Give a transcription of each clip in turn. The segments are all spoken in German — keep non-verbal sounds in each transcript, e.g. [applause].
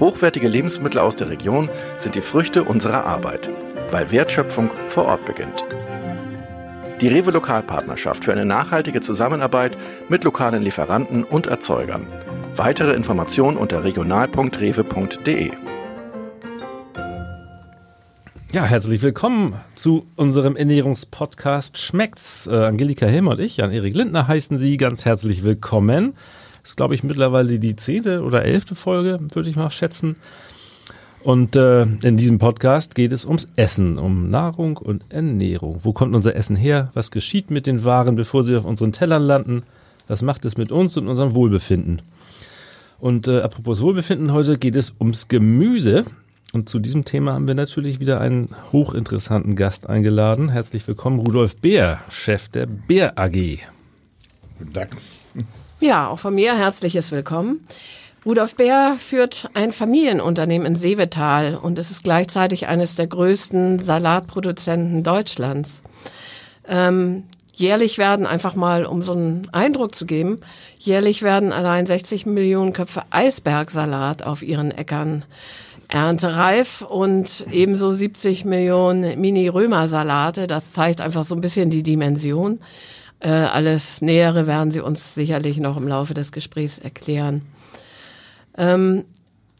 Hochwertige Lebensmittel aus der Region sind die Früchte unserer Arbeit, weil Wertschöpfung vor Ort beginnt. Die Rewe Lokalpartnerschaft für eine nachhaltige Zusammenarbeit mit lokalen Lieferanten und Erzeugern. Weitere Informationen unter regional.rewe.de. Ja, herzlich willkommen zu unserem Ernährungspodcast Schmeckt's. Äh, Angelika Helmer und ich, Jan-Erik Lindner, heißen Sie ganz herzlich willkommen ist, glaube ich, mittlerweile die zehnte oder elfte Folge, würde ich mal schätzen. Und äh, in diesem Podcast geht es ums Essen, um Nahrung und Ernährung. Wo kommt unser Essen her? Was geschieht mit den Waren, bevor sie auf unseren Tellern landen? Was macht es mit uns und unserem Wohlbefinden? Und äh, apropos Wohlbefinden, heute geht es ums Gemüse. Und zu diesem Thema haben wir natürlich wieder einen hochinteressanten Gast eingeladen. Herzlich willkommen, Rudolf Beer, Chef der Beer AG. Guten Tag. Ja, auch von mir herzliches Willkommen. Rudolf Bär führt ein Familienunternehmen in Seevetal und es ist gleichzeitig eines der größten Salatproduzenten Deutschlands. Ähm, jährlich werden, einfach mal um so einen Eindruck zu geben, jährlich werden allein 60 Millionen Köpfe Eisbergsalat auf ihren Äckern erntereif und ebenso 70 Millionen Mini-Römer-Salate. Das zeigt einfach so ein bisschen die Dimension. Äh, alles Nähere werden Sie uns sicherlich noch im Laufe des Gesprächs erklären. Ähm,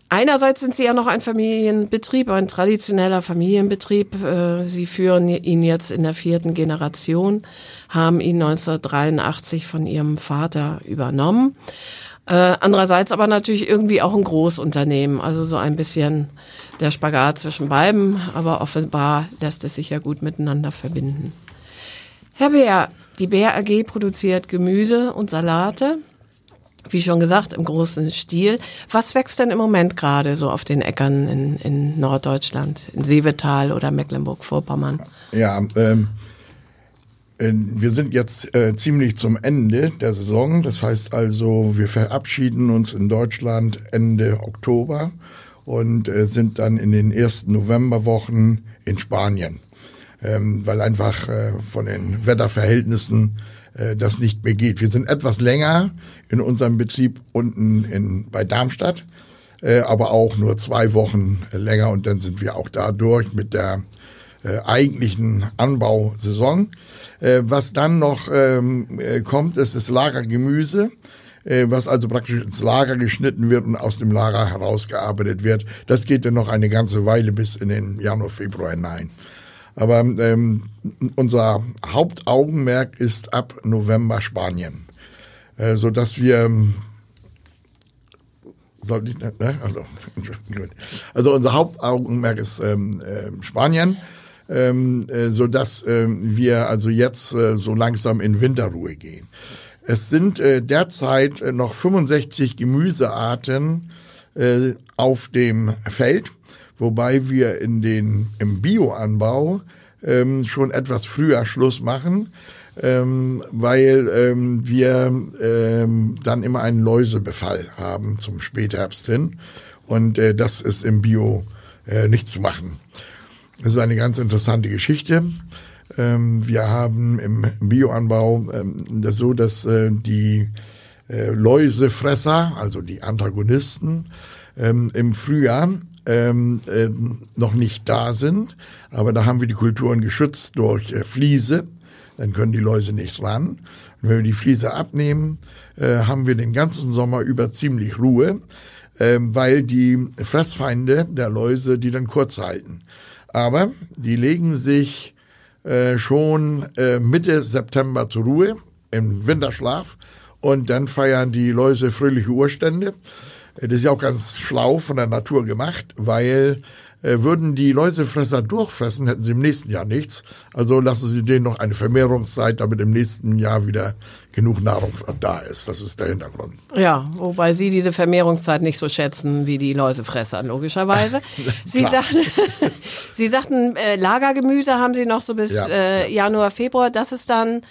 einerseits sind Sie ja noch ein Familienbetrieb, ein traditioneller Familienbetrieb. Äh, Sie führen ihn jetzt in der vierten Generation, haben ihn 1983 von Ihrem Vater übernommen. Äh, andererseits aber natürlich irgendwie auch ein Großunternehmen, also so ein bisschen der Spagat zwischen beiden, aber offenbar lässt es sich ja gut miteinander verbinden. Herr Bär, die Bär AG produziert Gemüse und Salate. Wie schon gesagt, im großen Stil. Was wächst denn im Moment gerade so auf den Äckern in, in Norddeutschland, in Seevetal oder Mecklenburg-Vorpommern? Ja, ähm, äh, wir sind jetzt äh, ziemlich zum Ende der Saison. Das heißt also, wir verabschieden uns in Deutschland Ende Oktober und äh, sind dann in den ersten Novemberwochen in Spanien ähm, weil einfach äh, von den Wetterverhältnissen äh, das nicht mehr geht. Wir sind etwas länger in unserem Betrieb unten in, bei Darmstadt, äh, aber auch nur zwei Wochen länger und dann sind wir auch da durch mit der äh, eigentlichen Anbausaison. Äh, was dann noch ähm, äh, kommt, ist das Lagergemüse äh, was also praktisch ins Lager geschnitten wird und aus dem Lager herausgearbeitet wird. Das geht dann noch eine ganze Weile bis in den Januar, Februar hinein. Aber ähm, unser Hauptaugenmerk ist ab November Spanien, äh, so dass wir ähm, soll ich, ne? Also, also unser Hauptaugenmerk ist ähm, äh, Spanien, ähm, äh, so dass äh, wir also jetzt äh, so langsam in Winterruhe gehen. Es sind äh, derzeit noch 65 Gemüsearten äh, auf dem Feld wobei wir in den, im Bioanbau ähm, schon etwas früher Schluss machen, ähm, weil ähm, wir ähm, dann immer einen Läusebefall haben zum Spätherbst hin und äh, das ist im Bio äh, nicht zu machen. Das ist eine ganz interessante Geschichte. Ähm, wir haben im Bioanbau ähm, das so, dass äh, die äh, Läusefresser, also die Antagonisten, ähm, im Frühjahr ähm, äh, noch nicht da sind. Aber da haben wir die Kulturen geschützt durch äh, Fliese. Dann können die Läuse nicht ran. Und wenn wir die Fliese abnehmen, äh, haben wir den ganzen Sommer über ziemlich Ruhe, äh, weil die Fressfeinde der Läuse die dann kurz halten. Aber die legen sich äh, schon äh, Mitte September zur Ruhe im Winterschlaf und dann feiern die Läuse fröhliche Urstände. Das ist ja auch ganz schlau von der Natur gemacht, weil äh, würden die Läusefresser durchfressen, hätten sie im nächsten Jahr nichts. Also lassen Sie denen noch eine Vermehrungszeit, damit im nächsten Jahr wieder genug Nahrung da ist. Das ist der Hintergrund. Ja, wobei Sie diese Vermehrungszeit nicht so schätzen wie die Läusefresser, logischerweise. [laughs] Sie, sagten, [laughs] Sie sagten, äh, Lagergemüse haben Sie noch so bis Ja, äh, Januar, Februar. Das ist dann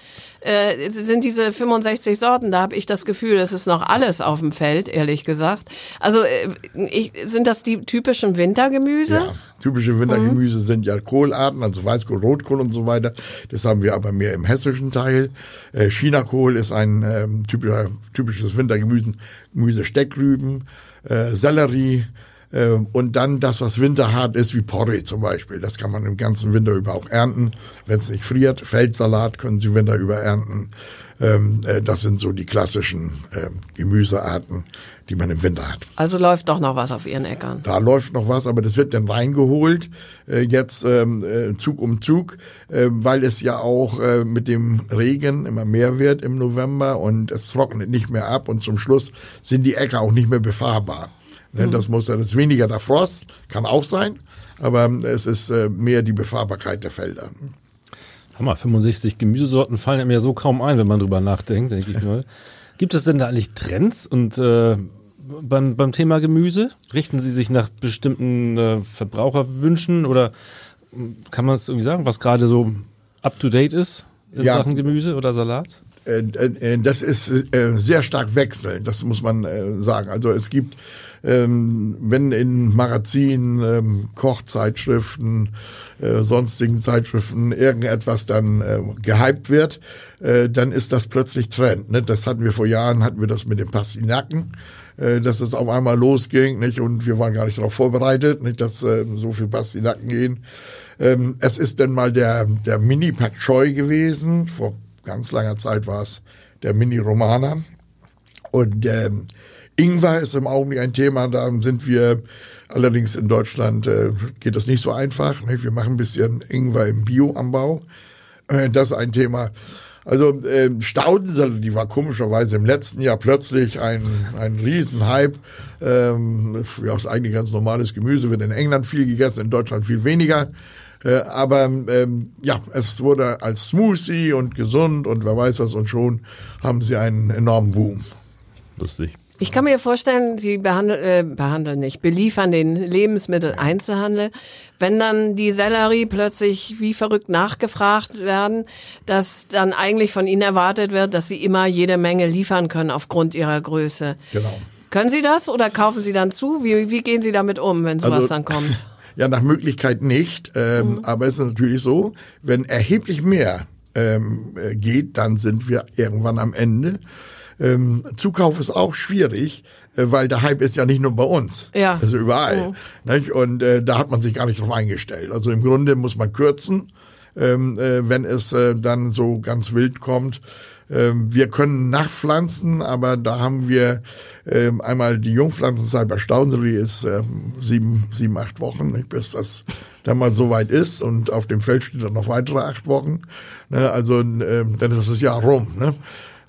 äh, sind diese 65 Sorten, da habe ich das Gefühl, es ist noch alles auf dem Feld, ehrlich gesagt. Also äh, ich, sind das die typischen Wintergemüse? Ja, typische Wintergemüse sind ja Kohlarten, also Weißkohl, Rotkohl und so weiter. Das haben wir aber mehr im hessischen Teil. Äh, Chinakohl ist ein ähm, typischer, typisches Wintergemüse, Gemüse Steckrüben, äh, Sellerie, und dann das, was winterhart ist, wie Porree zum Beispiel. Das kann man im ganzen Winter über auch ernten, wenn es nicht friert. Feldsalat können Sie Winter über ernten. Ähm, äh, das sind so die klassischen äh, Gemüsearten, die man im Winter hat. Also läuft doch noch was auf Ihren Äckern. Da läuft noch was, aber das wird dann reingeholt, äh, jetzt ähm, äh, Zug um Zug, weil es ja auch mit dem Regen immer mehr wird im November und es trocknet nicht mehr ab und zum Schluss sind die Äcker auch nicht mehr befahrbar. Ne, Das muss ja, das ist weniger der Frost, kann auch sein, aber es ist äh, mehr die Befahrbarkeit der Felder. Hammer, 65 Gemüsesorten fallen einem ja so kaum ein, wenn man drüber nachdenkt, denke ich mal. Gibt es denn da eigentlich Trends und äh, beim, beim Thema Gemüse? Richten Sie sich nach bestimmten äh, Verbraucherwünschen oder mh, kann man es irgendwie sagen, was gerade so up to date ist in Ja. Sachen Gemüse oder Salat? Äh, äh, das ist sehr stark wechselnd, das muss man sagen. Also es gibt, ähm, wenn in Magazinen, ähm, Kochzeitschriften, äh, sonstigen Zeitschriften irgendetwas dann äh, gehypt wird, äh, dann ist das plötzlich Trend. Ne? Das hatten wir vor Jahren, hatten wir das mit den Pastinaken, äh, dass es auf einmal losging, nicht? Und wir waren gar nicht darauf vorbereitet, nicht, dass äh, so viel Pastinaken gehen. Ähm, es ist dann mal der, der Mini Pak Choi gewesen. Vor ganz langer Zeit war es der Mini Romana. Und ähm, Ingwer ist im Augenblick ein Thema. Da sind wir allerdings in Deutschland äh, geht das nicht so einfach. Nicht? Wir machen ein bisschen Ingwer im Bioanbau. Äh, das ist ein Thema. Also äh, Staudensellerie, die war komischerweise im letzten Jahr plötzlich ein, ein Riesenhype. Ähm, ja, ist eigentlich ganz normales Gemüse, wird in England viel gegessen, in Deutschland viel weniger. Äh, aber ähm, ja, es wurde als Smoothie und gesund und wer weiß was und schon haben sie einen enormen Boom. Lustig. Ich kann mir vorstellen, Sie behandeln, äh, behandeln nicht, beliefern den Lebensmitteleinzelhandel. Wenn dann die Sellerie plötzlich wie verrückt nachgefragt werden, dass dann eigentlich von Ihnen erwartet wird, dass Sie immer jede Menge liefern können aufgrund Ihrer Größe. Genau. Können Sie das oder kaufen Sie dann zu? Wie, wie gehen Sie damit um, wenn sowas Also- dann kommt? [laughs] Ja, nach Möglichkeit nicht. Ähm, Aber es ist natürlich so, wenn erheblich mehr ähm, äh, geht, dann sind wir irgendwann am Ende. Ähm, Zukauf ist auch schwierig, äh, weil der Hype ist ja nicht nur bei uns. Ja. Also überall. Nicht? Und äh, da hat man sich gar nicht drauf eingestellt. Also im Grunde muss man kürzen, ähm, äh, wenn es äh, dann so ganz wild kommt. Ähm, wir können nachpflanzen, aber da haben wir ähm, einmal die Jungpflanzenzeit bei Staudensellerie ist ähm, sieben, sieben, acht Wochen, nicht, bis das dann mal so weit ist und auf dem Feld steht dann noch weitere acht Wochen. Ne, also ähm, dann ist das Jahr rum. Ne?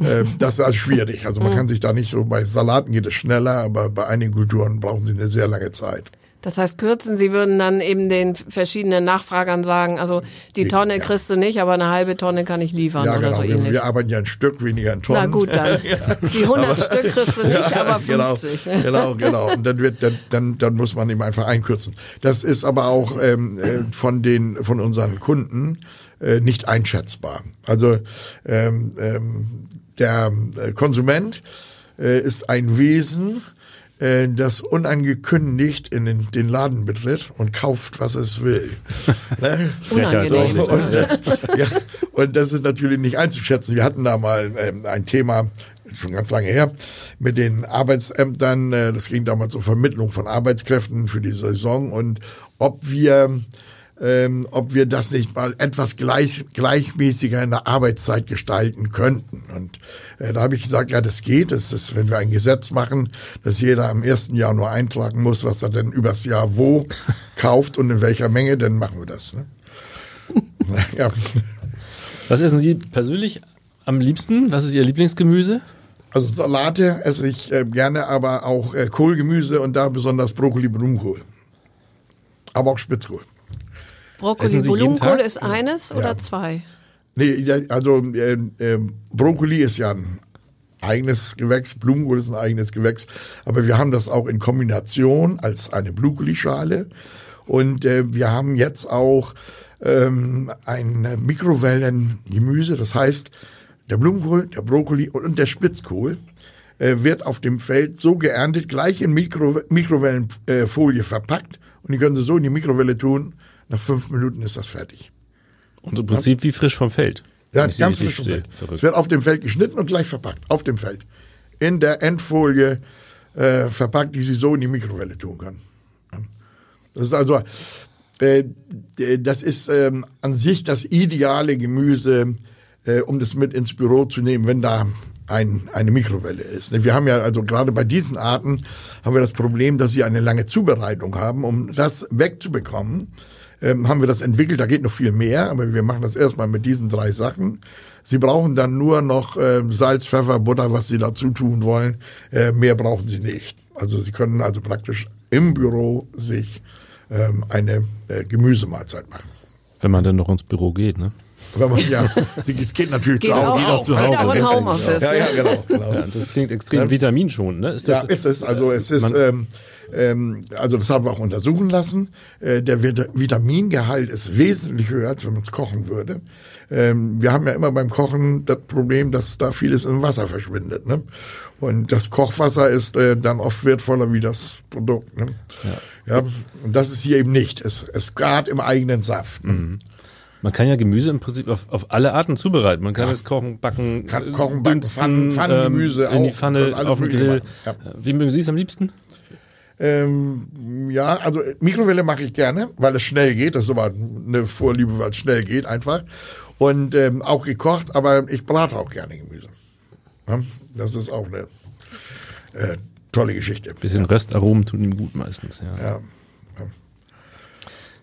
Ähm, das ist also schwierig. Also man kann sich da nicht so, bei Salaten geht es schneller, aber bei einigen Kulturen brauchen sie eine sehr lange Zeit. Das heißt, kürzen, Sie würden dann eben den verschiedenen Nachfragern sagen, also die Tonne Ja. kriegst du nicht, aber eine halbe Tonne kann ich liefern Ja, oder genau. so wir, ähnlich. wir arbeiten ja ein Stück weniger in Tonnen. Na gut, dann. [laughs] Die 100 Stück kriegst du nicht, [laughs] aber 50. Genau, genau, genau. Und dann wird, dann, dann, dann muss man eben einfach einkürzen. Das ist aber auch ähm, äh, von den, von unseren Kunden äh, nicht einschätzbar. Also ähm, ähm, der äh, Konsument äh, ist ein Wesen, äh, das unangekündigt in den, den Laden betritt und kauft, was es will. [laughs] ne? Unangenehm. eigentlich, Und, äh, ja, und das ist natürlich nicht einzuschätzen. Wir hatten da mal ähm, ein Thema, ist schon ganz lange her, mit den Arbeitsämtern. Äh, das ging damals um Vermittlung von Arbeitskräften für die Saison und ob wir ähm, ob wir das nicht mal etwas gleich, gleichmäßiger in der Arbeitszeit gestalten könnten. Und äh, da habe ich gesagt, ja, das geht. Das ist, wenn wir ein Gesetz machen, dass jeder am 1. Januar eintragen muss, was er denn übers Jahr wo [laughs] kauft und in welcher Menge, dann machen wir das. Ne? [laughs] ja. Was essen Sie persönlich am liebsten? Was ist Ihr Lieblingsgemüse? Also Salate esse ich äh, gerne, aber auch äh, Kohlgemüse und da besonders Brokkoli, Blumenkohl. Aber auch Spitzkohl. Brokkoli, Tag? ist eines oder zwei? Nee, ja, also äh, äh, Brokkoli ist ja ein eigenes Gewächs, Blumenkohl ist ein eigenes Gewächs, aber wir haben das auch in Kombination als eine Blumenkohlschale und äh, wir haben jetzt auch ähm, ein Mikrowellengemüse, das heißt der Blumenkohl, der Brokkoli und der Spitzkohl äh, wird auf dem Feld so geerntet, gleich in Mikro, Mikrowellenfolie verpackt und die können Sie so in die Mikrowelle tun, nach fünf Minuten ist das fertig. Und im Prinzip wie frisch vom Feld. Ja, ich ganz frisch vom Feld. Es wird auf dem Feld geschnitten und gleich verpackt. Auf dem Feld. In der Endfolie äh, verpackt, die Sie so in die Mikrowelle tun können. Das ist also, äh, das ist ähm, an sich das ideale Gemüse, äh, um das mit ins Büro zu nehmen, wenn da ein, eine Mikrowelle ist. Wir haben ja also gerade bei diesen Arten haben wir das Problem, dass sie eine lange Zubereitung haben. Um das wegzubekommen, ähm, haben wir das entwickelt. Da geht noch viel mehr, aber wir machen das erstmal mit diesen drei Sachen. Sie brauchen dann nur noch äh, Salz, Pfeffer, Butter, was Sie dazu tun wollen. Äh, mehr brauchen Sie nicht. Also Sie können also praktisch im Büro sich ähm, eine äh, Gemüsemahlzeit machen. Wenn man dann noch ins Büro geht, ne? Wenn man, ja, sie- es geht natürlich Geht zu Hause. auch, zu Hause. auch in Homeoffice. Ja, ja, genau. genau. Ja, das klingt extrem vitaminschonend, ne? Ist Ja, das, ist es. Also es ist, ähm, ähm, also das haben wir auch untersuchen lassen. Äh, der Vit- Vitamingehalt ist wesentlich höher, als wenn man es kochen würde. Ähm, wir haben ja immer beim Kochen das Problem, dass da vieles im Wasser verschwindet. Ne? Und das Kochwasser ist äh, dann oft wertvoller wie das Produkt. Ne? Ja. ja. Und das ist hier eben nicht. Es, es gart im eigenen Saft. Ne? Man kann ja Gemüse im Prinzip auf, auf alle Arten zubereiten. Man kann es kochen, backen, Kann äh, kochen, backen, Pfannen- Pfannengemüse ähm, in die Pfanne, auf Mögliche Grill. ja. Äh, Wie mögen Sie es am liebsten? Ähm, ja, also Mikrowelle mache ich gerne, weil es schnell geht. Das ist aber eine Vorliebe, weil es schnell geht einfach. Und ähm, auch gekocht, aber ich brate auch gerne Gemüse. Ja, das ist auch eine äh, tolle Geschichte. Bisschen Röstaromen tun ihm gut meistens, ja. Ja.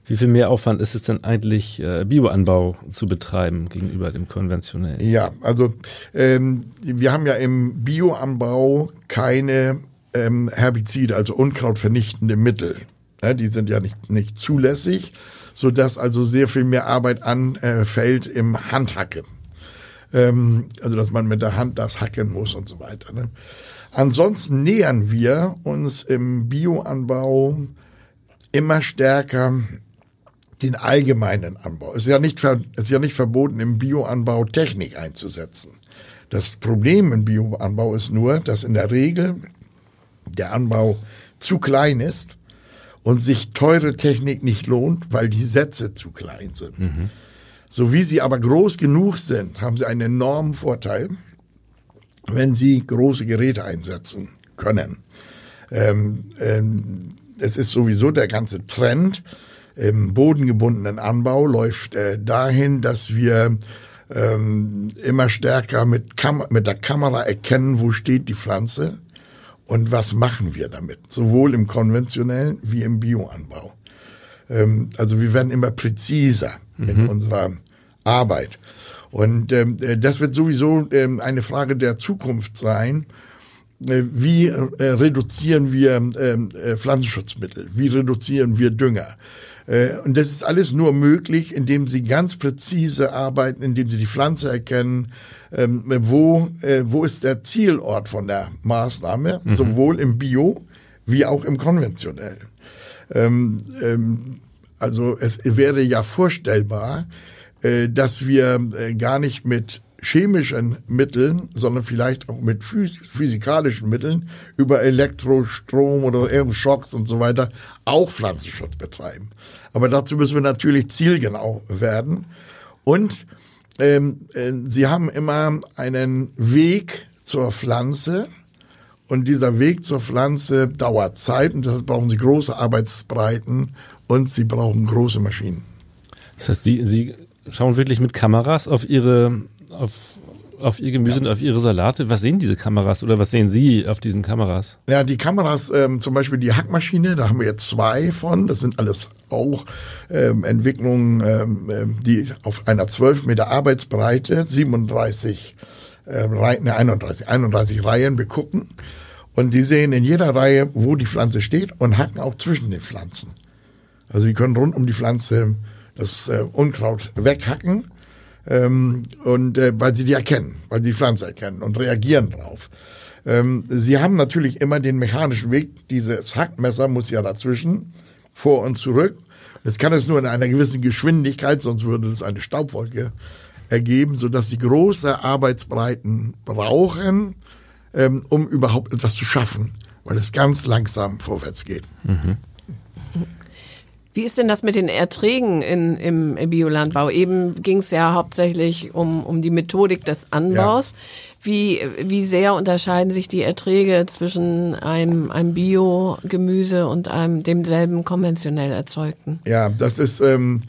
Wie viel mehr Aufwand ist es denn eigentlich, äh, Bioanbau zu betreiben gegenüber dem konventionellen? Ja, also ähm, wir haben ja im Bioanbau keine ähm, Herbizide, also unkrautvernichtende Mittel. Ja, die sind ja nicht, nicht zulässig, so dass also sehr viel mehr Arbeit anfällt im Handhacke. Ähm, also dass man mit der Hand das hacken muss und so weiter. Ne? Ansonsten nähern wir uns im Bioanbau immer stärker den allgemeinen Anbau. Es ist ja nicht, es ist ja nicht verboten, im Bioanbau Technik einzusetzen. Das Problem im Bioanbau ist nur, dass in der Regel der Anbau zu klein ist und sich teure Technik nicht lohnt, weil die Sätze zu klein sind. So wie sie aber groß genug sind, haben sie einen enormen Vorteil, wenn sie große Geräte einsetzen können. Ähm, ähm, es ist sowieso der ganze Trend im bodengebundenen Anbau läuft äh, dahin, dass wir ähm, immer stärker mit, Kam mit der Kamera erkennen, wo steht die Pflanze und was machen wir damit, sowohl im konventionellen wie im Bioanbau. Ähm, also wir werden immer präziser in unserer Arbeit. Und ähm, äh, das wird sowieso ähm, eine Frage der Zukunft sein. Äh, Wie äh, reduzieren wir ähm, äh, Pflanzenschutzmittel? Wie reduzieren wir Dünger? Äh, Und das ist alles nur möglich, indem Sie ganz präzise arbeiten, indem Sie die Pflanze erkennen, ähm, wo, äh, wo ist der Zielort von der Maßnahme, sowohl im Bio wie auch im konventionellen. Ähm, ähm, also es wäre ja vorstellbar, äh, dass wir gar nicht mit chemischen Mitteln, sondern vielleicht auch mit phys physikalischen Mitteln über Elektrostrom oder Schocks und so weiter auch Pflanzenschutz betreiben. Aber dazu müssen wir natürlich zielgenau werden. Und ähm, äh, sie haben immer einen Weg zur Pflanze, und dieser Weg zur Pflanze dauert Zeit und deshalb brauchen sie große Arbeitsbreiten und sie brauchen große Maschinen. Das heißt, Sie, Sie schauen wirklich mit Kameras auf Ihre, auf, auf Ihr Gemüse und auf Ihre Salate. Was sehen diese Kameras oder was sehen Sie auf diesen Kameras? Ja, die Kameras, ähm, zum Beispiel die Hackmaschine, da haben wir jetzt zwei von. Das sind alles auch ähm, Entwicklungen, ähm, ähm, die auf einer 12 Meter Arbeitsbreite 37 ähm, Reihen, ne, 31, 31 Reihen begucken. Und die sehen in jeder Reihe, wo die Pflanze steht und hacken auch zwischen den Pflanzen. Also die können rund um die Pflanze das äh, Unkraut weghacken. Ähm, und äh, weil sie die erkennen, weil sie die Pflanze erkennen und reagieren drauf. Ähm, sie haben natürlich immer den mechanischen Weg. Dieses Hackmesser muss ja dazwischen, vor und zurück. Das kann es nur in einer gewissen Geschwindigkeit, sonst würde es eine Staubwolke ergeben, so dass sie große Arbeitsbreiten brauchen, ähm, um überhaupt etwas zu schaffen, weil es ganz langsam vorwärts geht. Mhm. Wie ist denn das mit den Erträgen in, im Biolandbau? Eben ging es ja hauptsächlich um, um die Methodik des Anbaus. Ja. Wie, wie sehr unterscheiden sich die Erträge zwischen einem, einem Bio-Gemüse und einem demselben konventionell erzeugten? Ja, das ist ähm,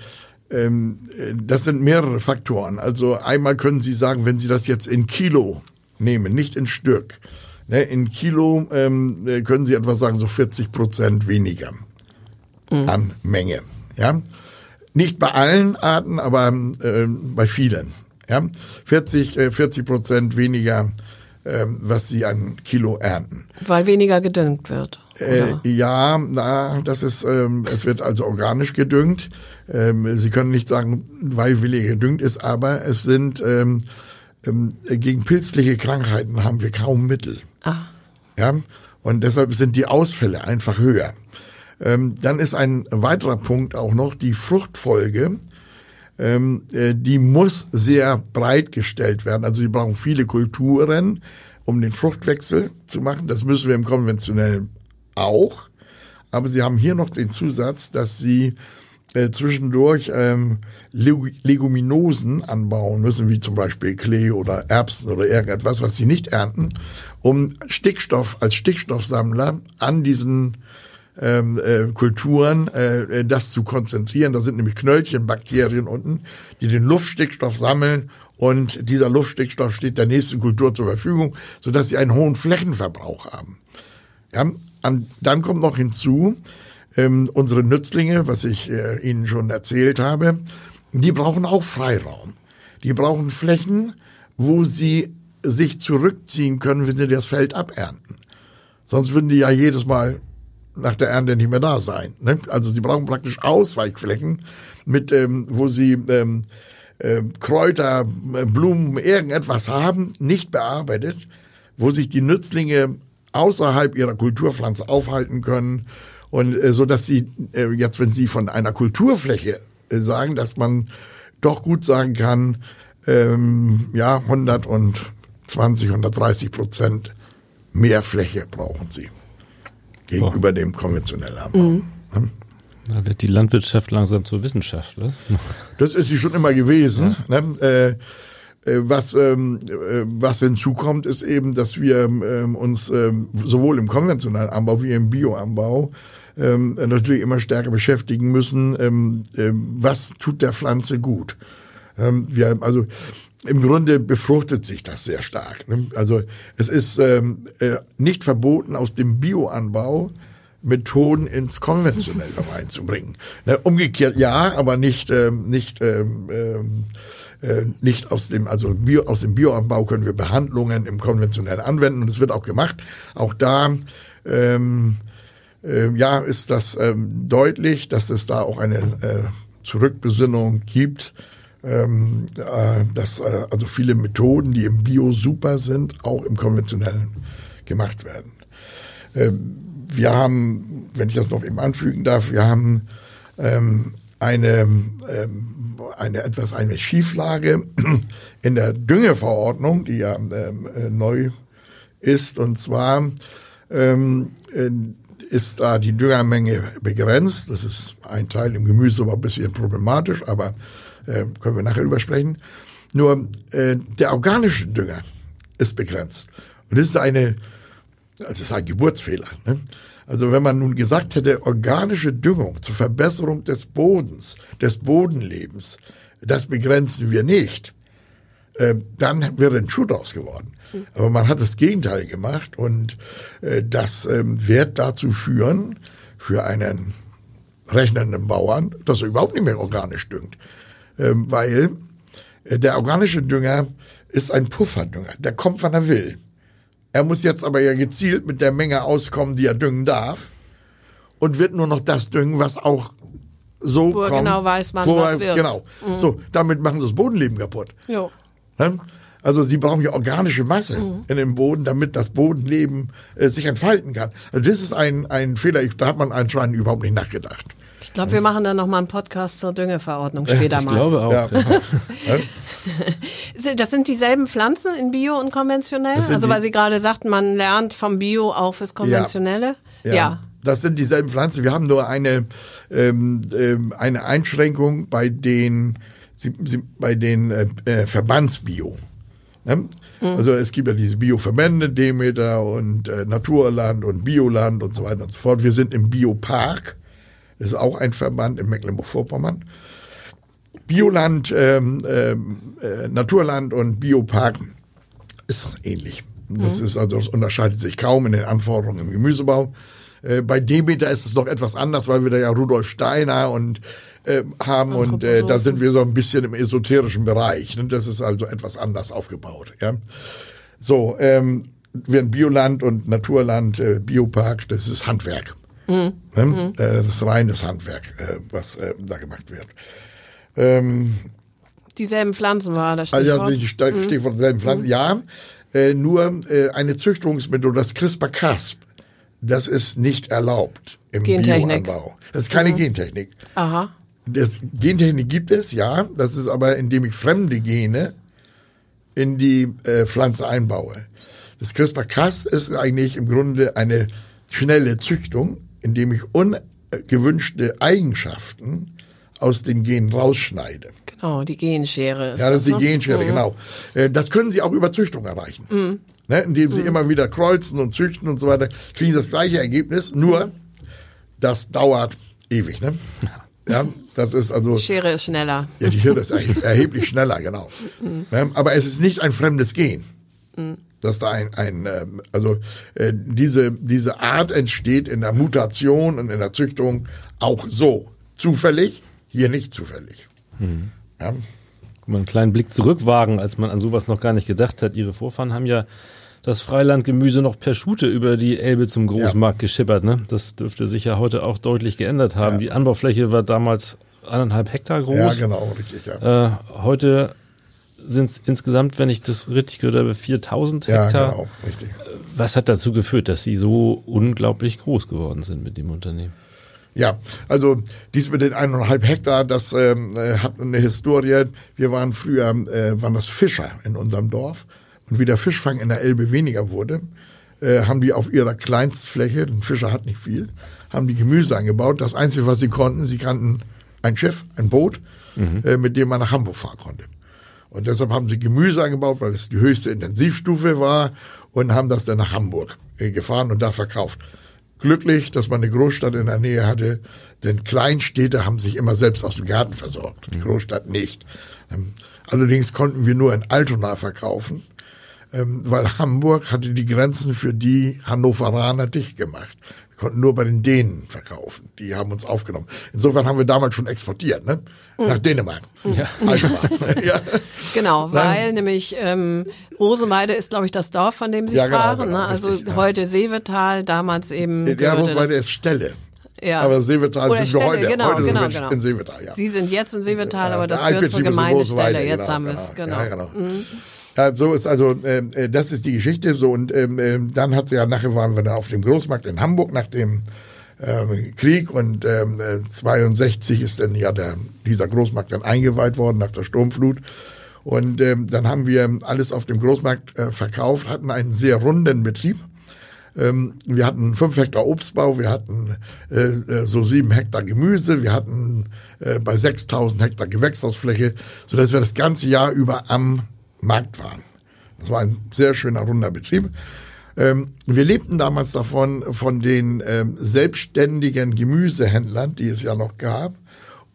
ähm, das sind mehrere Faktoren. Also einmal können Sie sagen, wenn Sie das jetzt in Kilo nehmen, nicht in Stück. Ne, in Kilo ähm, können Sie etwa sagen, so 40 Prozent weniger mhm. an Menge. Ja? Nicht bei allen Arten, aber äh, bei vielen. Ja? 40, äh, 40 Prozent weniger, äh, was sie an Kilo ernten. Weil weniger gedüngt wird. Äh, ja, na, das ist, ähm, es wird also organisch gedüngt. Ähm, sie können nicht sagen, weil weniger gedüngt ist, aber es sind ähm, ähm, gegen pilzliche Krankheiten haben wir kaum Mittel. Ah. Ja, und deshalb sind die Ausfälle einfach höher. Ähm, dann ist ein weiterer Punkt auch noch die Fruchtfolge. Ähm, äh, die muss sehr breit gestellt werden. Also sie brauchen viele Kulturen, um den Fruchtwechsel zu machen. Das müssen wir im konventionellen auch. Aber sie haben hier noch den Zusatz, dass sie äh, zwischendurch ähm, Leguminosen anbauen müssen, wie zum Beispiel Klee oder Erbsen oder irgendetwas, was sie nicht ernten, um Stickstoff als Stickstoffsammler an diesen ähm, äh, Kulturen äh, das zu konzentrieren. Da sind nämlich Knöllchenbakterien unten, die den Luftstickstoff sammeln und dieser Luftstickstoff steht der nächsten Kultur zur Verfügung, sodass sie einen hohen Flächenverbrauch haben. Ja, an, dann kommt noch hinzu, ähm, unsere Nützlinge, was ich äh, Ihnen schon erzählt habe, die brauchen auch Freiraum. Die brauchen Flächen, wo sie sich zurückziehen können, wenn sie das Feld abernten. Sonst würden die ja jedes Mal nach der Ernte nicht mehr da sein. Ne? Also sie brauchen praktisch Ausweichflächen, mit ähm, wo sie ähm, äh, Kräuter, Blumen, irgendetwas haben, nicht bearbeitet, wo sich die Nützlinge außerhalb ihrer Kulturpflanze aufhalten können und äh, so dass sie äh, jetzt, wenn sie von einer Kulturfläche äh, sagen, dass man doch gut sagen kann, ähm, ja 120, 130 Prozent mehr Fläche brauchen sie gegenüber oh. dem konventionellen Anbau. Mhm. Da wird die Landwirtschaft langsam zur Wissenschaft. Was? Das ist sie schon immer gewesen. Ja. Ne? Äh, äh, was, ähm, äh, was hinzukommt, ist eben, dass wir ähm, uns ähm, sowohl im konventionellen Anbau wie im Bioanbau ähm, natürlich immer stärker beschäftigen müssen, ähm, äh, was tut der Pflanze gut. Ähm, wir, also im Grunde befruchtet sich das sehr stark. Ne? Also es ist ähm, äh, nicht verboten, aus dem Bioanbau Methoden ins Konventionelle [laughs] reinzubringen. Ne? Umgekehrt ja, aber nicht ähm, nicht ähm, ähm, äh, nicht aus dem also Bio, aus dem Bioanbau können wir Behandlungen im konventionellen anwenden und es wird auch gemacht. Auch da ähm, äh, ja ist das ähm, deutlich, dass es da auch eine äh, Zurückbesinnung gibt ähm, äh, dass äh, also viele Methoden, die im Bio super sind, auch im konventionellen gemacht werden. Ähm, wir haben, wenn ich das noch eben anfügen darf, wir haben ähm, eine, ähm, eine etwas eine Schieflage [clears throat] in der Düngeverordnung, die ja ähm, äh, neu ist, und zwar ähm, äh, ist da die Düngermenge begrenzt. Das ist ein Teil im Gemüse aber ein bisschen problematisch, aber äh, können wir nachher drüber sprechen. Nur äh, der organische Dünger ist begrenzt. Und das ist eine, also das ist ein Geburtsfehler. Ne? Also wenn man nun gesagt hätte, organische Düngung zur Verbesserung des Bodens, des Bodenlebens, das begrenzen wir nicht, äh, dann wäre ein Schuh draus geworden. Aber man hat das Gegenteil gemacht und äh, das äh, wird dazu führen, für einen rechnenden Bauern, dass er überhaupt nicht mehr organisch düngt. Ähm, weil äh, der organische Dünger ist ein Pufferdünger. Der kommt, wann er will. Er muss jetzt aber ja gezielt mit der Menge auskommen, die er düngen darf und wird nur noch das düngen, was auch so Wo kommt. genau weiß, wann wo was er- wird. Mhm. Genau. So, damit machen sie das Bodenleben kaputt. Jo. Ne? Also sie brauchen ja organische Masse Mhm. in dem Boden, damit das Bodenleben äh, sich entfalten kann. Also das ist ein, ein Fehler, ich, da hat man anscheinend überhaupt nicht nachgedacht. Ich glaube, wir machen dann noch mal einen Podcast zur Düngeverordnung später Ich mal. glaube auch. Ja. Ja. [laughs] Das sind dieselben Pflanzen in Bio und konventionell? Also weil Sie gerade sagten, man lernt vom Bio auch fürs Konventionelle? Ja. Das sind dieselben Pflanzen. Wir haben nur eine, ähm, ähm, eine Einschränkung bei den, bei den äh, äh, Verbandsbio. Ne? Also es gibt ja diese Bioverbände, Demeter und äh, Naturland und Bioland und so weiter und so fort. Wir sind im Biopark. Das ist auch ein Verband in Mecklenburg-Vorpommern. Bioland, ähm, ähm, äh, Naturland und Biopark ist ähnlich. Das ist also, das unterscheidet sich kaum in den Anforderungen im Gemüsebau. Äh, bei Demeter ist es noch etwas anders, weil wir da ja Rudolf Steiner und äh, haben und äh, da sind wir so ein bisschen im esoterischen Bereich. Ne? Das ist also etwas anders aufgebaut. Ja? So, ähm, während Bioland und Naturland, äh, Biopark, das ist Handwerk. Ne? Äh, das ist reines Handwerk, äh, was äh, da gemacht wird. Ähm, Dieselben Pflanzen war das also Stichwort. ja, ich ste- stehe vor derselben Pflanze. Ja, äh, nur äh, eine Züchtungsmethode, das CRISPR-Cas, das ist nicht erlaubt im Gentechnik. Bioanbau. Das ist keine Gentechnik. Aha. Das Gentechnik gibt es, ja. Das ist aber, indem ich fremde Gene in die äh, Pflanze einbaue. Das CRISPR-Cas ist eigentlich im Grunde eine schnelle Züchtung, indem ich ungewünschte Eigenschaften aus den Genen rausschneide. Genau, die Genschere ist Ja, das ist die ne? Genschere, genau. Äh, Das können Sie auch über Züchtung erreichen. Ne, indem Sie immer wieder kreuzen und züchten und so weiter, kriegen Sie das gleiche Ergebnis, nur das dauert ewig. Ne? [laughs] Ja, das ist also, Schere ist schneller. ja, die Hirn ist erheb- [laughs] erheblich schneller, genau. Ne, aber es ist nicht ein fremdes Gen. Dass da ein, ein ähm, also äh, diese, diese Art entsteht in der Mutation und in der Züchtung auch so. Zufällig, hier nicht zufällig. Ja. mal einen kleinen Blick zurückwagen, als man an sowas noch gar nicht gedacht hat. Ihre Vorfahren haben ja das Freilandgemüse noch per Schute über die Elbe zum Großmarkt geschippert. Ne? Das dürfte sich ja heute auch deutlich geändert haben. Die Anbaufläche war damals eineinhalb Hektar groß. Ja, genau, richtig, ja. äh, heute sind es insgesamt, wenn ich das richtig gehört habe, 4000 Ja, Hektar. genau, richtig. Was hat dazu geführt, dass Sie so unglaublich groß geworden sind mit dem Unternehmen? Ja, also dies mit den eineinhalb Hektar, das ähm, äh, hat eine Historie. Wir waren früher, äh, waren das Fischer in unserem Dorf. Und wie der Fischfang in der Elbe weniger wurde, äh, haben die auf ihrer Kleinstfläche, ein Fischer hat nicht viel, haben die Gemüse angebaut. Das Einzige, was sie konnten, sie kannten ein Schiff, ein Boot, äh, mit dem man nach Hamburg fahren konnte. Und deshalb haben sie Gemüse angebaut, weil es die höchste Intensivstufe war und haben das dann nach Hamburg äh, gefahren und da verkauft. Glücklich, dass man eine Großstadt in der Nähe hatte, denn Kleinstädte haben sich immer selbst aus dem Garten versorgt, die Großstadt nicht. Ähm, Allerdings konnten wir nur in Altona verkaufen, ähm, weil Hamburg hatte die Grenzen für die Hannoveraner dicht gemacht. Wir konnten nur bei den Dänen verkaufen. Die haben uns aufgenommen. Insofern haben wir damals schon exportiert, ne? Nach Dänemark. Ja. [laughs] [laughs] ja. Genau, weil nämlich ähm, Rosenweide ist, glaube ich, das Dorf, von dem Sie Ja, genau, sprachen. genau, ne? Also richtig, heute Seevetal, damals eben. Ja, das- ist Stelle. Ja. Aber Seevetal sind wir heute. Genau, heute genau, genau. in Seevetal, ja. Sie sind jetzt in Seevetal, aber das gehört zur Gemeindestelle. Jetzt genau, haben wir es, genau. Ja, genau. Ja, so ist also, ähm, äh, das ist die Geschichte. So und ähm, ähm, dann hat sie ja nachher waren wir da auf dem Großmarkt in Hamburg nach dem ähm, Krieg. Und ähm, äh, 62 ist dann ja der, dieser Großmarkt dann eingeweiht worden nach der Sturmflut. Und ähm, dann haben wir alles auf dem Großmarkt äh, verkauft, hatten einen sehr runden Betrieb. Ähm, wir hatten fünf Hektar Obstbau, wir hatten äh, äh, so sieben Hektar Gemüse, wir hatten äh, bei 6000 Hektar Gewächshausfläche, sodass wir das ganze Jahr über am Markt waren. Das war ein sehr schöner, runder Betrieb. Ähm, wir lebten damals davon, von den ähm, selbstständigen Gemüsehändlern, die es ja noch gab,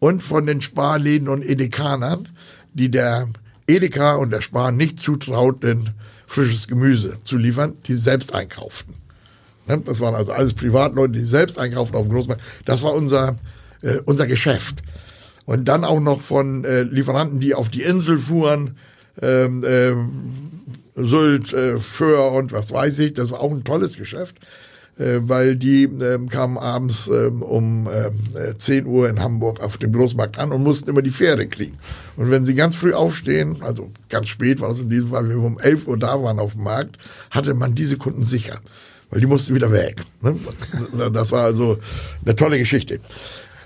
und von den Sparläden und Edekanern, die der Edeka und der Spar nicht zutrauten, frisches Gemüse zu liefern, die selbst einkauften. Ne? Das waren also alles Privatleute, die selbst einkaufen auf dem Großmarkt. Das war unser, äh, unser Geschäft. Und dann auch noch von äh, Lieferanten, die auf die Insel fuhren, ähm, ähm, Sylt, äh, Föhr und was weiß ich. Das war auch ein tolles Geschäft. äh, weil die äh, kamen abends äh, um äh, 10 Uhr in Hamburg auf dem Großmarkt an und mussten immer die Fähre kriegen. Und wenn sie ganz früh aufstehen, also ganz spät war es in diesem Fall, wenn wir um 11 Uhr da waren auf dem Markt, hatte man diese Kunden sicher, weil die mussten wieder weg. Ne? [laughs] Das war also eine tolle Geschichte.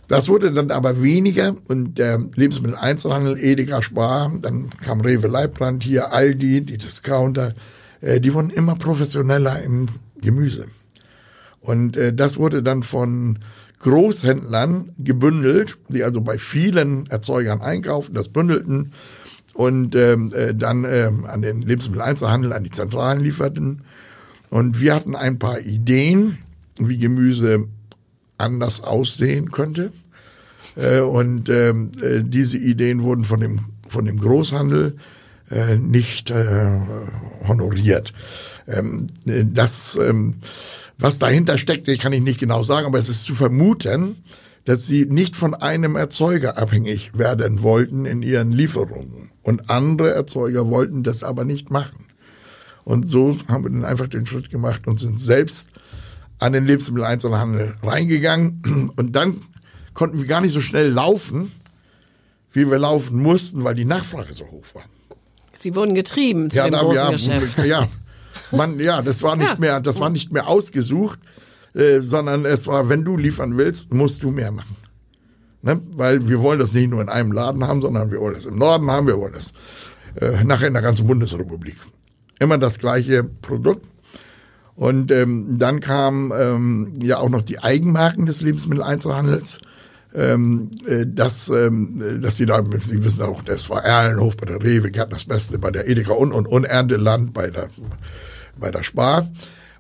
Das wurde dann aber weniger und der Lebensmitteleinzelhandel, Edeka Spar, dann kam Rewe Leibbrand hier, Aldi, die Discounter, äh, die wurden immer professioneller im Gemüse. Und äh, das wurde dann von Großhändlern gebündelt, die also bei vielen Erzeugern einkaufen, das bündelten und ähm, äh, dann äh, an den Lebensmitteleinzelhandel, an die Zentralen lieferten. Und wir hatten ein paar Ideen, wie Gemüse anders aussehen könnte. Äh, und ähm, äh, diese Ideen wurden von dem, von dem Großhandel äh, nicht äh, honoriert. Ähm, äh, das, ähm, was dahinter steckt, kann ich nicht genau sagen, aber es ist zu vermuten, dass sie nicht von einem Erzeuger abhängig werden wollten in ihren Lieferungen. Und andere Erzeuger wollten das aber nicht machen. Und so haben wir dann einfach den Schritt gemacht und sind selbst an den Lebensmitteleinzelhandel reingegangen. Und dann konnten wir gar nicht so schnell laufen, wie wir laufen mussten, weil die Nachfrage so hoch war. Sie wurden getrieben zu ja, dem da, großen ja, Geschäft. Ja, man, ja, das war nicht Ja. mehr, das war nicht mehr ausgesucht, äh, sondern es war, wenn du liefern willst, musst du mehr machen. Ne? Weil wir wollen das nicht nur in einem Laden haben, sondern wir wollen das im Norden haben, wir wollen das äh, nachher in der ganzen Bundesrepublik. Immer das gleiche Produkt. Und ähm, dann kamen ähm, ja auch noch die Eigenmarken des Lebensmitteleinzelhandels. Ähm, äh, dass, ähm, dass die da, Sie wissen auch, das war Erlenhof bei der Rewe, Gerd das Beste bei der Edeka und, und, und Ernteland bei der, bei der Spar.